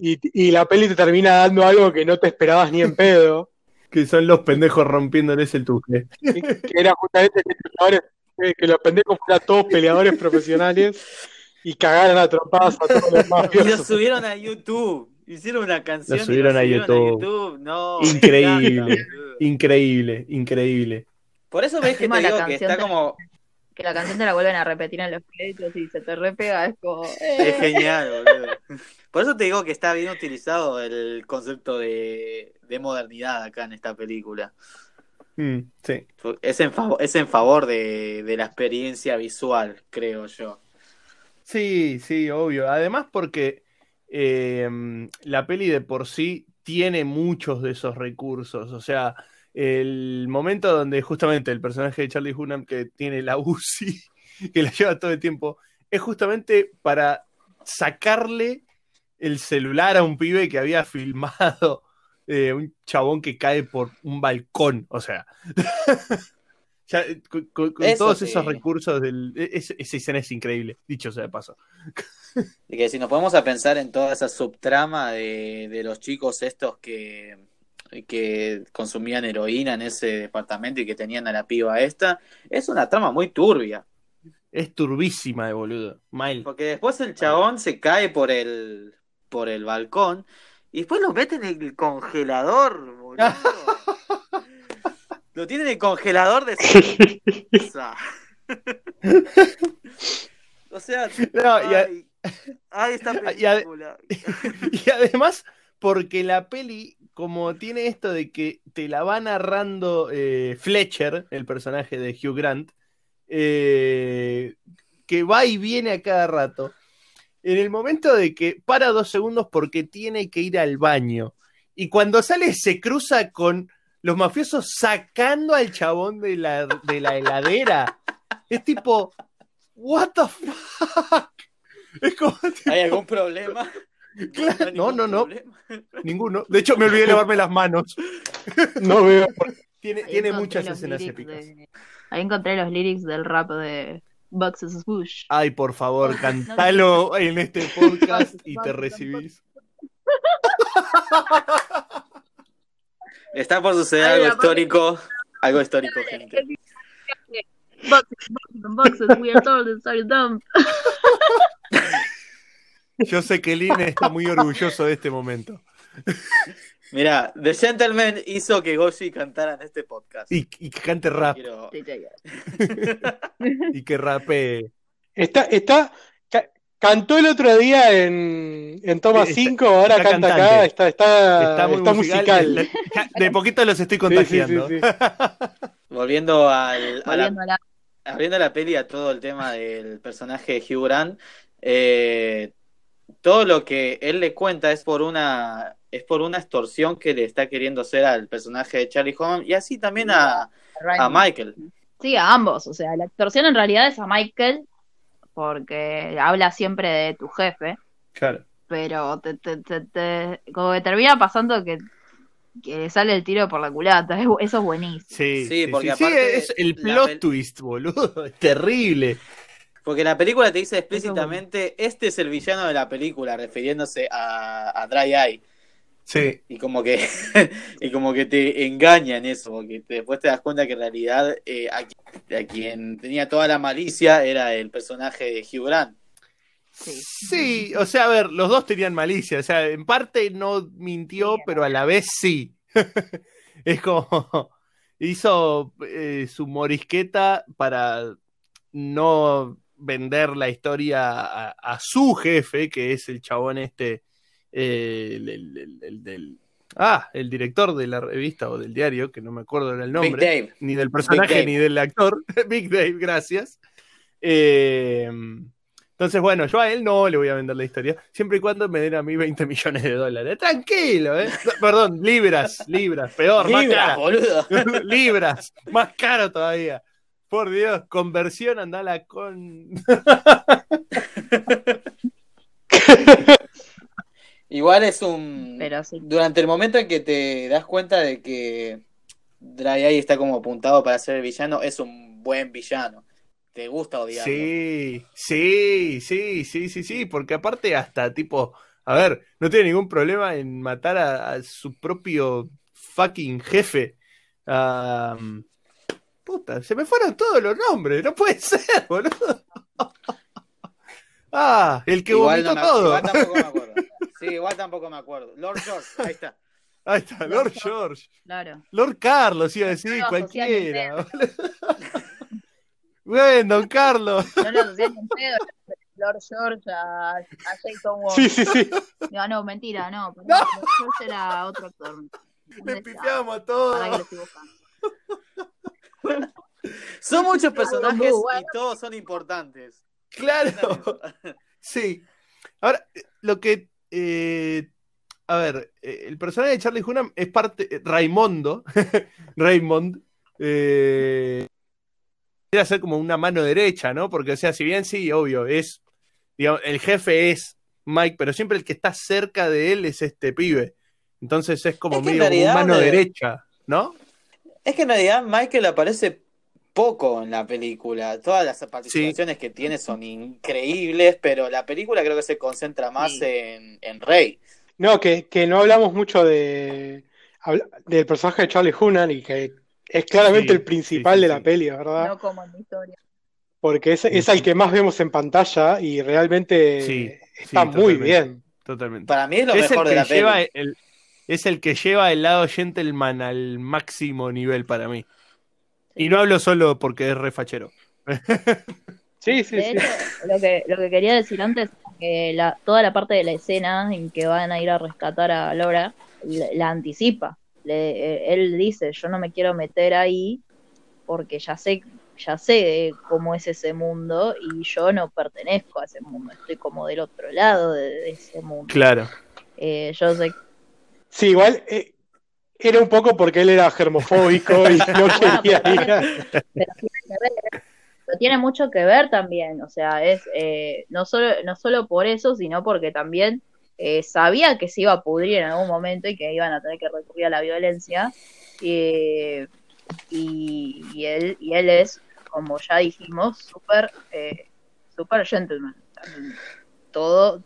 Y, y la peli te termina dando algo que no te esperabas ni en <laughs> pedo, Que son los pendejos rompiéndoles el tuque. que, era justamente que, los peleadores- que- los pendejos fueran todos peleadores profesionales y cagaran a trompadas a todos los Y lo mafiosos. subieron a YouTube. Hicieron una canción. Lo y subieron a YouTube. YouTube. No, me Increíble. Increíble, increíble. Por eso ves que te la digo que canción está te- como. Que la canción te la vuelven a repetir en los créditos y se te repega, es como. Es eh. genial, boludo. Por eso te digo que está bien utilizado el concepto de, de modernidad acá en esta película. Mm, sí. Es en favor, es en favor de, de la experiencia visual, creo yo. Sí, sí, obvio. Además porque eh, la peli de por sí tiene muchos de esos recursos. O sea, el momento donde justamente el personaje de Charlie Hunnam que tiene la <laughs> UCI, que la lleva todo el tiempo, es justamente para sacarle el celular a un pibe que había filmado eh, un chabón que cae por un balcón. O sea, <laughs> ya, eh, con, con- con Eso todos sí. esos recursos, del, e- es- esa escena es increíble, dicho sea de paso. <laughs> Que si nos podemos a pensar en toda esa subtrama de, de los chicos estos que, que consumían heroína en ese departamento y que tenían a la piba esta, es una trama muy turbia. Es turbísima de boludo. Mal. Porque después el chabón se cae por el, por el balcón y después lo meten en el congelador, boludo. <laughs> Lo tienen en el congelador de cerveza. <laughs> O sea, No, y, ay, <laughs> y y además, porque la peli, como tiene esto de que te la va narrando eh, Fletcher, el personaje de Hugh Grant, eh, que va y viene a cada rato, en el momento de que para dos segundos porque tiene que ir al baño, y cuando sale se cruza con los mafiosos sacando al chabón de la, de la heladera. Es tipo, ¿What the fuck? Es como, ¿Hay algún problema? Claro, no, no, no. problema. ninguno. De hecho, me olvidé de lavarme las manos. No veo. Tiene, tiene muchas escenas épicas. de- Ahí encontré los lyrics del rap de Boxes Swoosh. Ay, por favor, cantalo en este podcast y te recibís. <laughs> Está por suceder algo histórico. Algo histórico, gente. Boxes, boxes, boxes, we are told it's dumb. Yo sé que Lin está muy orgulloso de este momento. <laughs> Mira, The Gentleman hizo que Goshi cantara en este podcast. Y, y que cante rap Quiero- <laughs> y que rapee. Está, está, ca- cantó el otro día en, en Toma Sí, está- 5, ahora está canta cantante. acá, está, está, Está muy está musical. musical. De poquito los estoy Sí, sí, sí, contagiando. sí. <laughs> Volviendo al, a la, Volviendo a la- abriendo la peli a todo el tema del personaje de Hugh Grant, eh, todo lo que él le cuenta es por una es por una extorsión que le está queriendo hacer al personaje de Charlie Hunnam y así también a, a Michael. Sí, a ambos. O sea, la extorsión en realidad es a Michael, porque habla siempre de tu jefe, Claro. pero te, te, te- te- como que termina pasando que, que le sale el tiro por la culata. Es- Eso es buenísimo. Sí, Sí, sí, porque sí, aparte es el plot twist, boludo. <laughs> Es terrible. Porque la película te dice explícitamente, este es el villano de la película, refiriéndose a, a Dry Eye. Sí. Y como que <laughs> y como que te engaña en eso, porque te- después te das cuenta que en realidad eh, a quien tenía toda la malicia era el personaje de Hugh Grant. Sí. Sí, o sea, a ver, los dos tenían malicia. O sea, en parte no mintió, pero a la vez sí. <laughs> es como. hizo eh, su morisqueta para no vender la historia a, a su jefe, que es el chabón este, eh, el, el- el- el del... Ah, el director de la revista o del diario, que no me acuerdo del Big nombre Dave. ni del personaje ni del actor. <laughs> Big Dave, gracias. Eh, entonces, bueno, yo a él no le voy a vender la historia, siempre y cuando me den a mí 20 millones de dólares. Tranquilo, ¿eh? Perdón, libras, libras, peor, más Libras, cara. boludo. <laughs> libras, más caro todavía. Por Dios, conversión, andala con. <laughs> Igual es un. Pero sí. Durante el momento en que te das cuenta de que Dry Eye está como apuntado para ser el villano, es un buen villano. Te gusta odiarlo. Sí, sí, sí, sí, sí, sí, porque aparte hasta tipo, a ver, no tiene ningún problema en matar a, a su propio fucking jefe. Ah, puta, se me fueron todos los nombres, no puede <laughs> ser, boludo. Ah, el que igual, vomitó no me- todo. igual tampoco me acuerdo. <laughs> Sí, igual tampoco me acuerdo. Lord George, ahí está. <laughs> Ahí está, Lord George. Claro. Lord Carlos, iba a decir, No cualquiera. <laughs> Bueno, don Carlos. No lo asocié ni en pedo. Lord George a, a Jason Wong. Sí, sí, sí. No, no, mentira, no. pero <laughs> Lord George era otro actor. Le pifiamos a todos. Son muchos personajes y todos son importantes. Claro. Sí. Ahora, lo que. Eh, a ver, eh, el personaje de Charlie Hunnam es parte. eh, Raimondo. <laughs> Raymond. Eh, quiere ser como una mano derecha, ¿no? Porque, o sea, si bien sí, obvio, es. Digamos, el jefe es Mike, pero siempre el que está cerca de él es este pibe. Entonces es como Es que en medio como realidad, mano derecha, ¿no? Es que en realidad Michael aparece poco en la película. Todas las participaciones que tiene son increíbles, pero la película creo que se concentra más Sí. en, en Rey. No, que, que no hablamos mucho de del personaje de Charlie Hunnam y que es claramente Sí, el principal sí, sí, de la sí. peli, ¿verdad? No como en mi historia. Porque es, es el que más vemos en pantalla y realmente Sí, está sí, muy bien. Totalmente. Para mí es lo es el mejor de que la lleva peli. el, es el que lleva el lado gentleman al máximo nivel para mí. Y no hablo solo porque es refachero. <laughs> Sí, sí, De sí. hecho, lo que, lo que quería decir antes es que la, toda la parte de la escena en que van a ir a rescatar a Laura la, la anticipa. Le- eh, él dice, yo no me quiero meter ahí porque ya sé, ya sé cómo es ese mundo y yo no pertenezco a ese mundo, estoy como del otro lado de, de ese mundo. Claro. Eh, yo sé Sí, igual eh, era un poco porque él era germofóbico y <laughs> no quería ir. a- pero tiene que ver, pero tiene mucho que ver también, o sea, es eh, no solo no solo por eso, sino porque también eh, sabía que se iba a pudrir en algún momento y que iban a tener que recurrir a la violencia eh, y, y él y él es, como ya dijimos, súper eh, súper gentleman, todo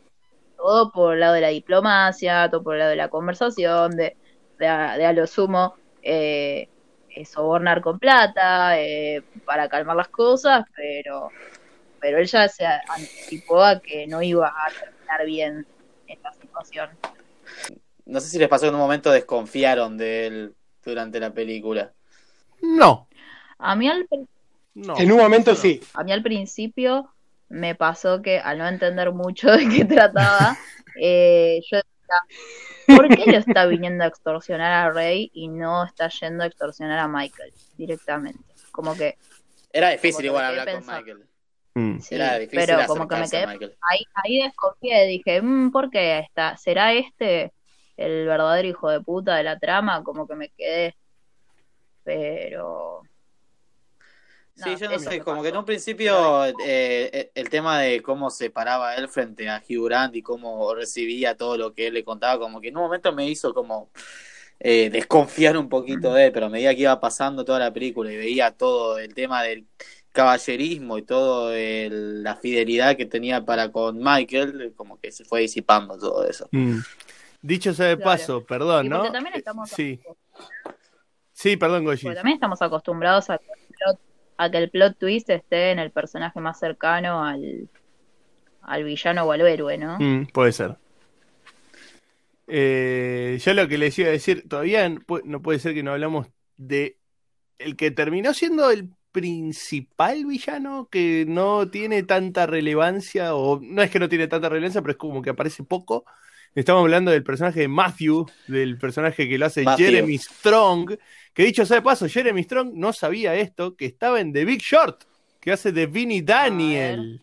todo por el lado de la diplomacia, todo por el lado de la conversación, de, de, a, de a lo sumo eh, eh, sobornar con plata eh, para calmar las cosas, pero, pero él ya se anticipó a que no iba a terminar bien esta situación. No sé si les pasó que en un momento desconfiaron de él durante la película. No. A mí al, No. En un momento No. sí. a mí al principio me pasó que al no entender mucho de qué trataba, <laughs> eh, yo ¿por qué lo está viniendo a extorsionar a Rey y no está yendo a extorsionar a Michael directamente? Como que Era difícil que igual hablar con. Michael. Mm. sí, Era difícil pero como que me quedé Michael. ahí, ahí desconfié, dije, "Mm, ¿por qué está? ¿Será este el verdadero hijo de puta de la trama? Como que me quedé, pero... Sí, yo no sé, como que en un principio eh, eh, el tema de cómo se paraba él frente a Hugh Grant y cómo recibía todo lo que él le contaba, como que en un momento me hizo como eh, desconfiar un poquito de él, pero a medida que iba pasando toda la película y veía todo el tema del caballerismo y todo el- la fidelidad que tenía para con Michael, como que se fue disipando todo eso. Mm. Dicho sea de Claro. paso, perdón, Y ¿no? también estamos Sí. Sí, perdón, Goyi. También estamos acostumbrados a a que el plot twist esté en el personaje más cercano al, al villano o al héroe, ¿no? Mm, puede ser. Eh, yo lo que les iba a decir, todavía no pu- no puede ser que no hablamos de el que terminó siendo el principal villano que no tiene tanta relevancia, o no es que no tiene tanta relevancia, pero es como que aparece poco. Estamos hablando del personaje de Matthew, del personaje que lo hace Matthew. Jeremy Strong, que dicho sea de paso, Jeremy Strong no sabía esto, que estaba en The Big Short, que hace de Vinnie Daniel.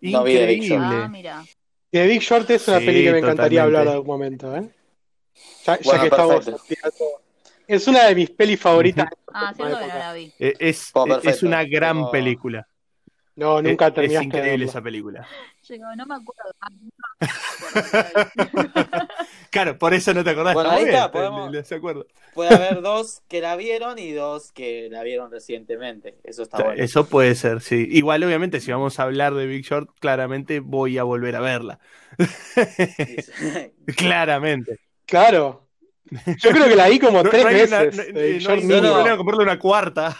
No vi The Big Short. Increíble. Ah, mira. The Big Short es una Sí, peli que me encantaría totalmente. hablar en algún momento, ¿eh? Ya, ya Bueno, que estamos perfecto. tirando- Es una de mis pelis favoritas. Ah, que no la vi. Eh, Es, Oh, es perfecto. una gran Como- película. No, nunca Es- es, terminaste. de increíble esa película. <laughs> Llegó, no me acuerdo. Ah, no me acuerdo. <laughs> Claro, por eso no te acordás. Bueno, Está ahí está, podemos-. Puede haber dos que la vieron y dos que la vieron recientemente. Eso está bueno. Eso puede ser, sí. Igual, obviamente, si vamos a hablar de Big Short, claramente voy a volver a verla. <laughs> claramente. Claro. Yo creo que la vi como No, tres no hay una- veces. no- The no no, una cuarta.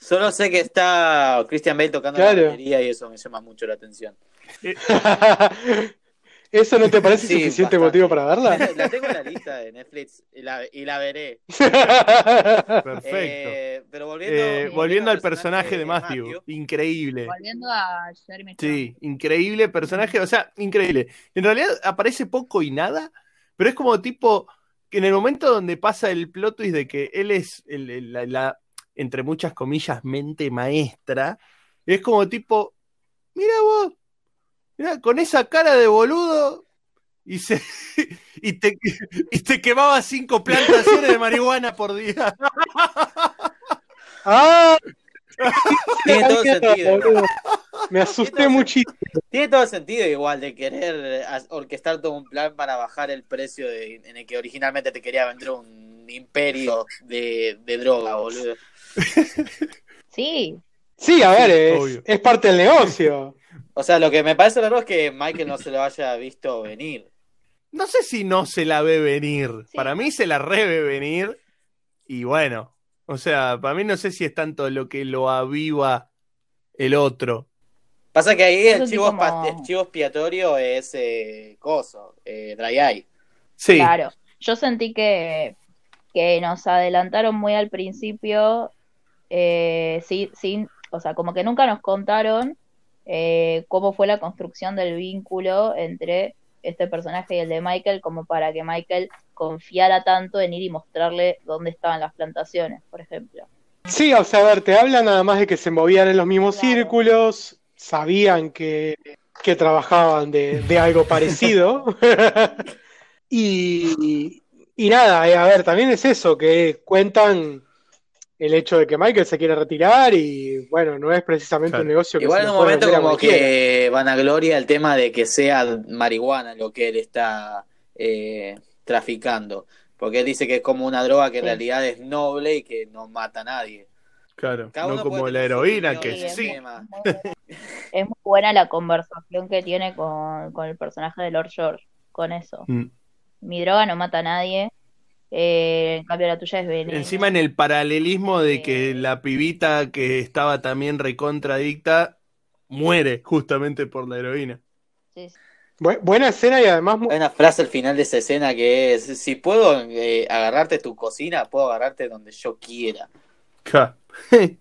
Solo sé que está Christian Bale tocando Claro. la batería y eso me llama mucho la atención. <laughs> ¿Eso no te parece Sí, suficiente bastante. motivo para verla? la tengo en la lista de Netflix y la, y la veré. <laughs> Perfecto. Eh, pero volviendo, Eh, volviendo al personaje de Matthew, increíble. Volviendo a Jeremy. Sí, increíble personaje, o sea, increíble. En realidad aparece poco y nada, pero es como tipo que en el momento donde pasa el plot twist de que él es el- el- la, la, entre muchas comillas, mente maestra, es como tipo, mira vos, mira, con esa cara de boludo y se <laughs> y te, y te quemaba cinco plantaciones de marihuana por día. <laughs> ¡Ah! <laughs> Tiene todo sentido. boludo. Me asusté muchísimo. Tiene todo sentido igual de querer orquestar todo un plan para bajar el precio de- en el que originalmente te quería vender un imperio de, de droga, boludo. <laughs> Sí, Sí, a ver, es, parte del negocio. <laughs> O sea, lo que me parece raro es que Michael no se lo haya visto venir. No sé si no se la ve venir. Sí. Para mí se la re venir. Y bueno, o sea, para mí no sé si es tanto lo que lo aviva el otro. Pasa que ahí Es el chivo, como- el chivo expiatorio es eh, Coso, eh, Dry Eye. Sí, claro. Yo sentí que, que nos adelantaron muy al principio, eh, sí, sin, o sea, como que nunca nos contaron eh, cómo fue la construcción del vínculo entre este personaje y el de Michael, como para que Michael confiara tanto en ir y mostrarle dónde estaban las plantaciones, por ejemplo. Sí, o sea, a ver, te hablan nada más de que se movían en los mismos Claro. círculos, sabían que, que trabajaban de, de algo parecido. <laughs> <laughs> y, y nada, eh, a ver, también es eso, que cuentan el hecho de que Michael se quiere retirar y bueno, no es precisamente Claro. un negocio que Igual en un momento a como que vanagloria el tema de que sea marihuana lo que él está eh, traficando. Porque él dice que es como una droga que en Sí. realidad es noble y que no mata a nadie. claro. Cada No como la heroína, que del sí. <laughs> Es muy buena la conversación que tiene con, con el personaje de Lord George, con eso. Mm. Mi droga no mata a nadie, eh, en cambio la tuya es veneno. Encima en el paralelismo de que Eh. la pibita que estaba también recontradicta muere justamente por la heroína. Sí, sí. Bu- buena escena y además Hay una frase al final de esa escena que es, si puedo eh, agarrarte tu cocina, puedo agarrarte donde yo quiera. <laughs>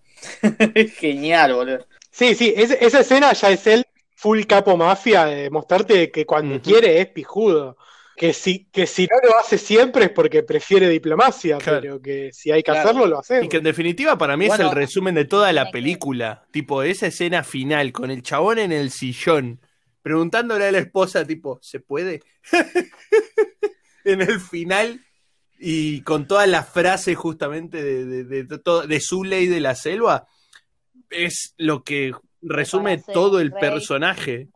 Genial, boludo. Sí, sí, es- esa escena ya es el full capo mafia de mostrarte que cuando quiere es pijudo. Que si, que si no lo hace siempre es porque prefiere diplomacia, Claro. pero que si hay que Claro. hacerlo, lo hacemos. Y que en definitiva para mí es el resumen de toda la película. Tipo, esa escena final con el chabón en el sillón, preguntándole a la esposa, tipo, ¿se puede? <laughs> en el final, y con toda la frase justamente de, de, de, de todo- de su ley de la selva, es lo que resume todo el rey, personaje.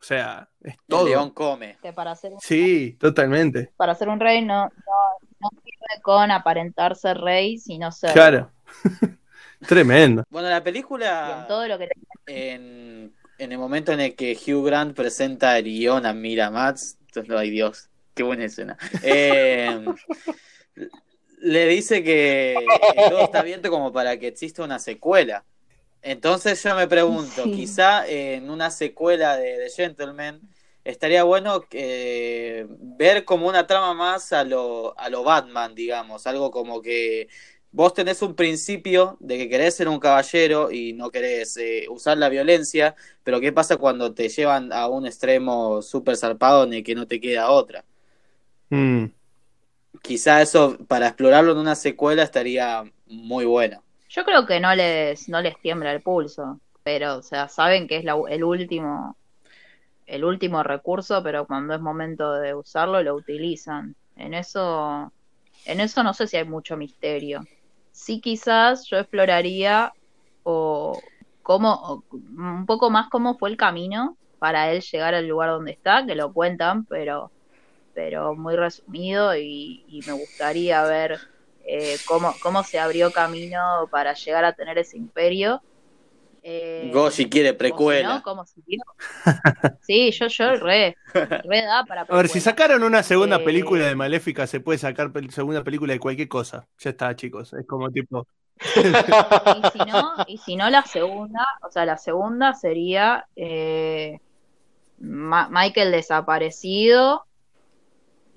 O sea, es El todo. león come. que para ser, Sí, totalmente. para ser un rey no, no, no sirve con aparentar ser rey, sino ser. Claro. <laughs> Tremendo. Bueno, la película, en todo lo que en, en el momento en el que Hugh Grant presenta el guion a Miramax, entonces, ay Dios, qué buena escena. Eh, <laughs> le dice que todo está abierto como para que exista una secuela. Entonces yo me pregunto, Sí. quizá en una secuela de The Gentleman estaría bueno eh, ver como una trama más a lo, a lo Batman, digamos, algo como que vos tenés un principio de que querés ser un caballero y no querés eh, usar la violencia, pero ¿qué pasa cuando te llevan a un extremo súper zarpado en el que no te queda otra? Mm. Quizá eso, para explorarlo en una secuela, estaría muy bueno. Yo creo que no les, no les tiembla el pulso, pero, o sea, saben que es el último, el último recurso, pero cuando es momento de usarlo, lo utilizan. En eso, en eso no sé si hay mucho misterio. Sí, quizás yo exploraría o cómo, o un poco más cómo fue el camino para él llegar al lugar donde está, que lo cuentan, pero, pero muy resumido y me gustaría ver eh, cómo, cómo se abrió camino para llegar a tener ese imperio. Eh, Goshi quiere o si precuela. no, ¿cómo siguió? Sí, yo, yo re, re da para A ver, si precuela. sacaron una segunda Eh, película de Maléfica, se puede sacar pel- segunda película de cualquier cosa. Ya está, chicos. Es como tipo. Y si no, y si no la segunda, o sea, la segunda sería eh, Ma- Michael desaparecido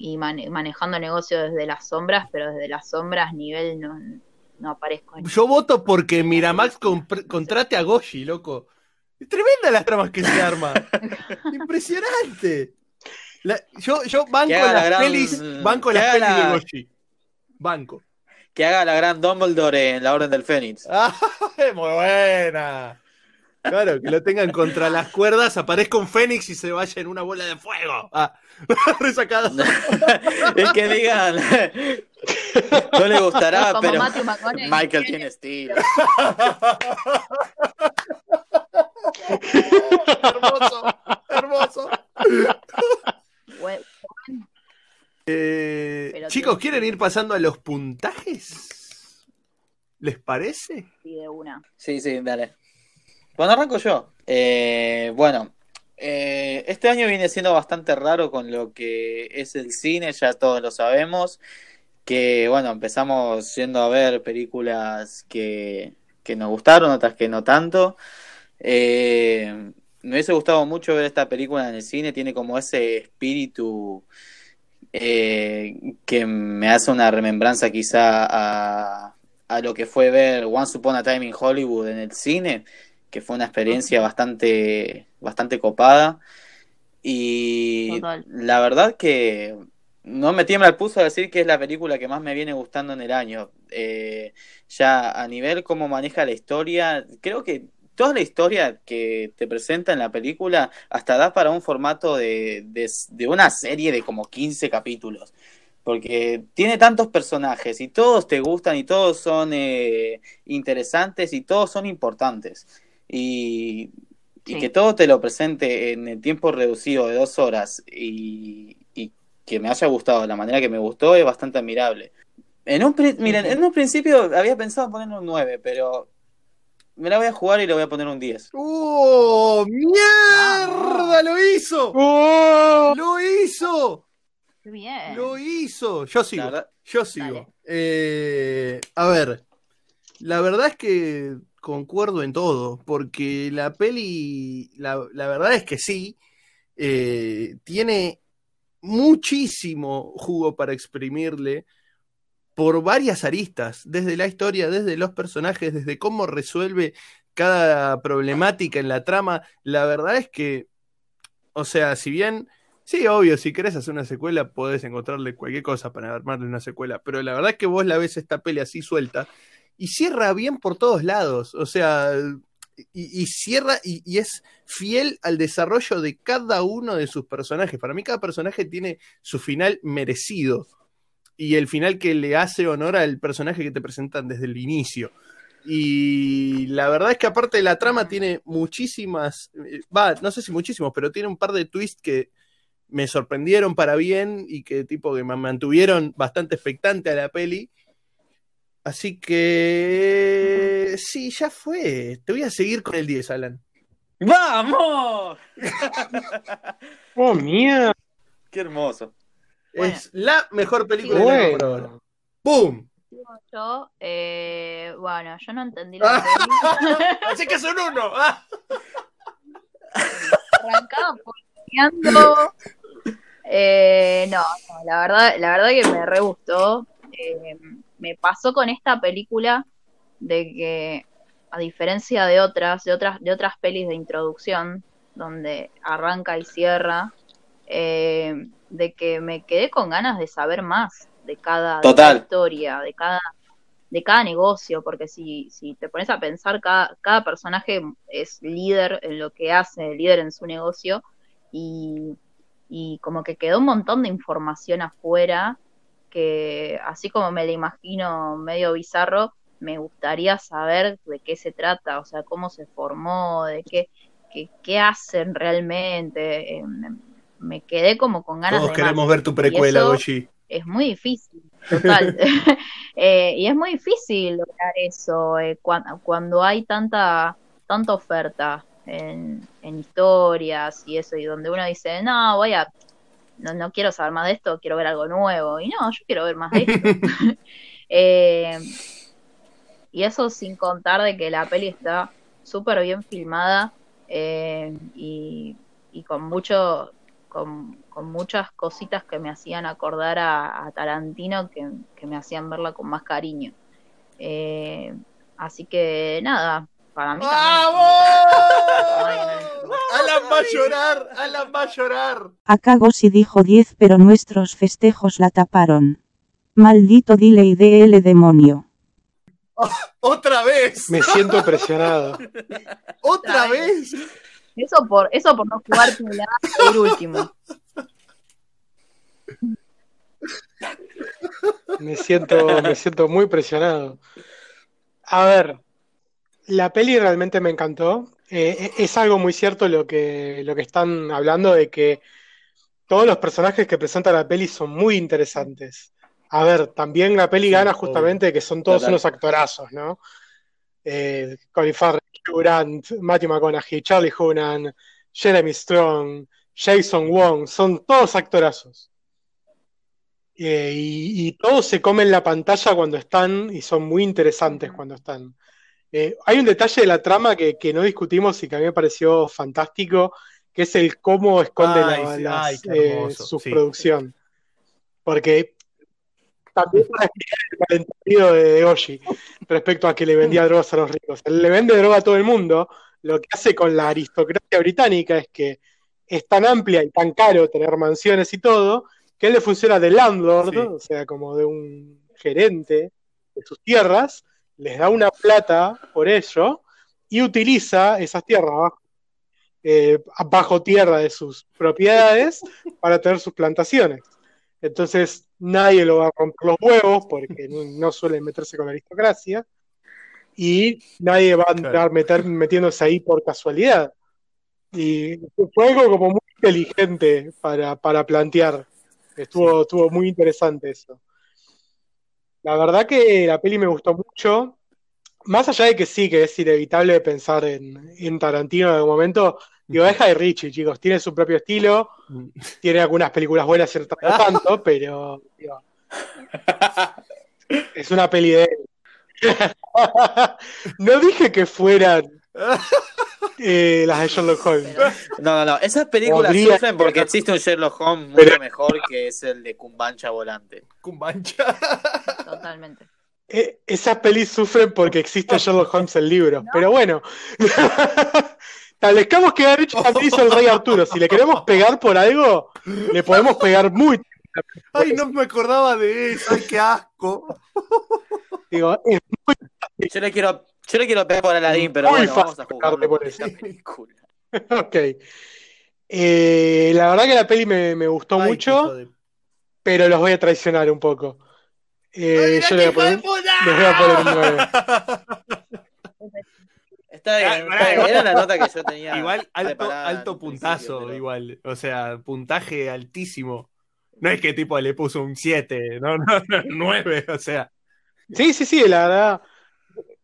y mane- manejando negocio desde las sombras, pero desde las sombras nivel no, no aparezco. en- Yo voto porque Miramax contrate a Goshi, loco. Es tremenda las tramas que se arma. <laughs> Impresionante. La- yo, yo banco la las gran- pelis, banco las pelis de la- Goshi. Banco. Que haga la gran Dumbledore en la Orden del Fénix. <laughs> Ah, muy buena. Claro, que lo tengan contra las cuerdas, aparezca un Fénix y se vaya en una bola de fuego. Ah, <laughs> resacado. <laughs> es que digan. <laughs> no le gustará, Como pero. Michael tiene estilo. hermoso, hermoso. Eh, chicos, ¿quieren ir pasando a los puntajes? ¿Les parece? sí, de una. Sí, sí, dale. Bueno, arranco yo. Eh, bueno, eh, este año viene siendo bastante raro con lo que es el cine, ya todos lo sabemos. Que bueno, empezamos yendo a ver películas que, que nos gustaron, otras que no tanto. Eh, me hubiese gustado mucho ver esta película en el cine, tiene como ese espíritu eh, que me hace una remembranza quizá a, a lo que fue ver Once Upon a Time in Hollywood en el cine, que fue una experiencia bastante, bastante copada. Y Total. la verdad que no me tiembla el pulso a decir que es la película que más me viene gustando en el año. Eh, ya a nivel cómo maneja la historia, creo que toda la historia que te presenta en la película hasta da para un formato de, de, de una serie de como 15 capítulos. Porque tiene tantos personajes y todos te gustan y todos son eh, interesantes y todos son importantes. Y, y que todo te lo presente en el tiempo reducido de dos horas y, y que me haya gustado de la manera que me gustó es bastante admirable. En un, miren, en un principio había pensado ponerle un 9, pero me la voy a jugar y le voy a poner un 10. ¡Oh, mierda! ¡Lo hizo! ¡Oh! ¡Lo hizo! Qué bien. ¡Lo hizo! Yo sigo. Yo sigo. Eh, a ver, la verdad es que concuerdo en todo, porque la peli, la, la verdad es que sí, eh, tiene muchísimo jugo para exprimirle por varias aristas, desde la historia, desde los personajes, desde cómo resuelve cada problemática en la trama. La verdad es que, o sea, si bien Sí, obvio, si querés hacer una secuela, podés encontrarle cualquier cosa para armarle una secuela. Pero la verdad es que vos la ves esta peli así suelta y cierra bien por todos lados. O sea, y, cierra y, y es fiel al desarrollo de cada uno de sus personajes. Para mí, cada personaje tiene su final merecido. Y el final que le hace honor al personaje que te presentan desde el inicio. Y la verdad es que aparte de la trama tiene muchísimas, eh, va, no sé si muchísimos, pero tiene un par de twists que me sorprendieron para bien y que tipo que me mantuvieron bastante expectante a la peli. Así que sí, ya fue. Te voy a seguir con el 10, Alan. ¡Vamos! <laughs> ¡Oh, mierda! ¡Qué hermoso! Bueno. Es la mejor película del año por ahora. Bueno. ¡Pum! Yo, eh, bueno, yo no entendí la <laughs> peli. Así que son uno. Arrancaba poniendo. Eh, no, no, la verdad, la verdad que me re gustó. Eh, me pasó con esta película de que, a diferencia de otras, de otras, de otras pelis de introducción, donde arranca y cierra, eh, de que me quedé con ganas de saber más de cada, de cada historia, de cada, de cada negocio, porque si, si te pones a pensar, cada, cada personaje es líder en lo que hace, líder en su negocio, y, y como que quedó un montón de información afuera que así como me la imagino medio bizarro, me gustaría saber de qué se trata, o sea, cómo se formó, de qué, qué, qué hacen realmente. Eh, me, quedé como con ganas Todos de queremos más. ver tu precuela, Goshi. es muy difícil, total. <laughs> Eh, y es muy difícil lograr eso eh, cuan- cuando hay tanta, tanta oferta en, en historias y eso, y donde uno dice, no, voy a, no, no quiero saber más de esto, quiero ver algo nuevo. Y no, yo quiero ver más de esto. <laughs> <laughs> Eh, y eso sin contar de que la peli está súper bien filmada eh, y, y con mucho con, con muchas cositas que me hacían acordar a, a Tarantino que, que me hacían verla con más cariño. Eh, así que nada, para mí ¡Vamos! Alan va a llorar, Alan va a llorar. Acá Gossi dijo 10 pero nuestros festejos la taparon. Maldito delay DL demonio. Otra vez, Me siento presionado. otra vez. Eso por, eso por no jugar la el último. Me siento, me siento muy presionado. A ver, la peli realmente me encantó. Eh, es algo muy cierto lo que, lo que están hablando de que todos los personajes que presenta la peli son muy interesantes. A ver, también la peli Sí, gana obvio. justamente de que son todos Total. unos actorazos, ¿no? Eh, Colin Farrell, Hugh Grant, Matthew McConaughey, Charlie Hunnam, Jeremy Strong, Jason Wong, son todos actorazos. Eh, y, y todos se comen la pantalla cuando están y son muy interesantes cuando están. Eh, hay un detalle de la trama que, que no discutimos y que a mí me pareció fantástico, que es el cómo esconde Ay, la, las, ay, eh, su sí. producción. Porque también para el malentendido de, Oji respecto a que le vendía drogas a los ricos. Él le vende droga a todo el mundo. Lo que hace con la aristocracia británica es que es tan amplia y tan caro tener mansiones y todo, que él le funciona de landlord, Sí. o sea, como de un gerente de sus tierras, les da una plata por ello y utiliza esas tierras bajo, eh, bajo tierra de sus propiedades para tener sus plantaciones. Entonces nadie lo va a romper los huevos porque no, suelen meterse con la aristocracia y nadie va a entrar Claro. meter, metiéndose ahí por casualidad. Y fue algo como muy inteligente para, para plantear. Estuvo, estuvo muy interesante eso. La verdad que la peli me gustó mucho. Más allá de que sí, que es inevitable pensar en, en Tarantino en algún momento, digo, deja de Richie, chicos, tiene su propio estilo, tiene algunas películas buenas otras no tanto, pero digo, <laughs> es una peli de él. <laughs> No dije que fueran <laughs> eh, las de Sherlock Holmes. Pero No, no, no. Esas películas Podría- sufren porque existe un Sherlock Holmes mucho Pero- mejor que es el de Cumbancha Volante. Cumbancha. <laughs> totalmente. Eh, esas pelis sufren porque existe Sherlock Holmes en libros. Pero bueno, establezcamos que también hizo el Rey Arturo. Si le queremos pegar por algo, le podemos pegar muy. <laughs> Ay, no me acordaba de eso. Ay, qué asco. Digo, es Yo le quiero, yo le quiero pegar por Aladdin, pero Muy bueno, vamos a jugar pegarte por esta película. <laughs> ok. Eh, la verdad que la peli me, me gustó Ay, mucho, pero los voy a traicionar un poco. Eh, yo le voy a poner, les voy a poner un 9. Está bien, Ah, está pará, bien. igual- Era la nota que yo tenía. Igual alto, alto un puntazo, pero- igual. O sea, puntaje altísimo. No es que tipo le puso un 7, no, no, no, 9, o sea. Sí, sí, sí, la verdad.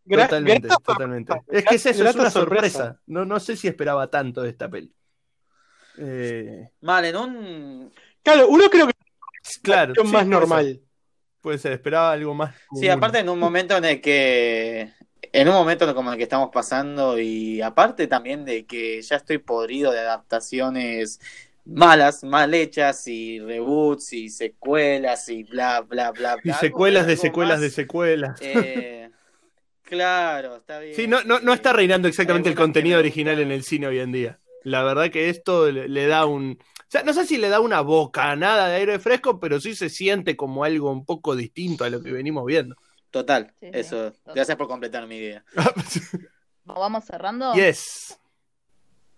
Gra- Totalmente, grata totalmente. Es que es eso, es una sorpresa. sorpresa. No, no sé si esperaba tanto de esta peli. Eh, Mal, en un. Claro, uno creo que claro. es sí, más puede normal. ser, Puede ser, esperaba algo más. Sí, aparte en un momento en el que. En un momento como el que estamos pasando, y aparte también de que ya estoy podrido de adaptaciones malas, mal hechas, y reboots, y secuelas, y bla, bla, bla, Y bla. secuelas de secuelas más, de secuelas. eh, claro, está bien. Sí, no, no, no está reinando exactamente el contenido original en el cine hoy en día. La verdad que esto le, le da un... O sea, no sé si le da una bocanada de aire fresco, pero sí se siente como algo un poco distinto a lo que venimos viendo. Total, sí, eso. total. Gracias por completar mi idea. <laughs> ¿Vamos cerrando? yes.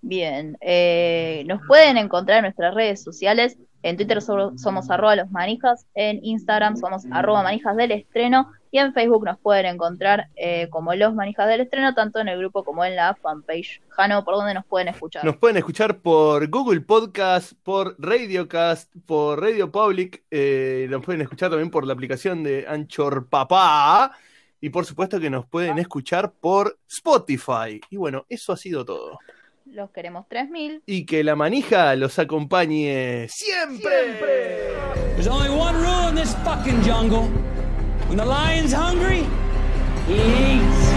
Bien, eh, nos pueden encontrar en nuestras redes sociales. En Twitter so- somos arroba los manijas, en Instagram somos arroba manijas del estreno y en Facebook nos pueden encontrar eh, como los manijas del estreno, tanto en el grupo como en la fanpage. Jano, ¿por dónde nos pueden escuchar? Nos pueden escuchar por Google Podcast, por Radiocast, por Radio Public. eh, nos pueden escuchar también por la aplicación de Anchor Papá. Y por supuesto que nos pueden escuchar por Spotify. Y bueno, eso ha sido todo los queremos 3000. Y que la manija los acompañe siempre. siempre. There's only one rule in this fucking jungle. When the lion's hungry, he eats.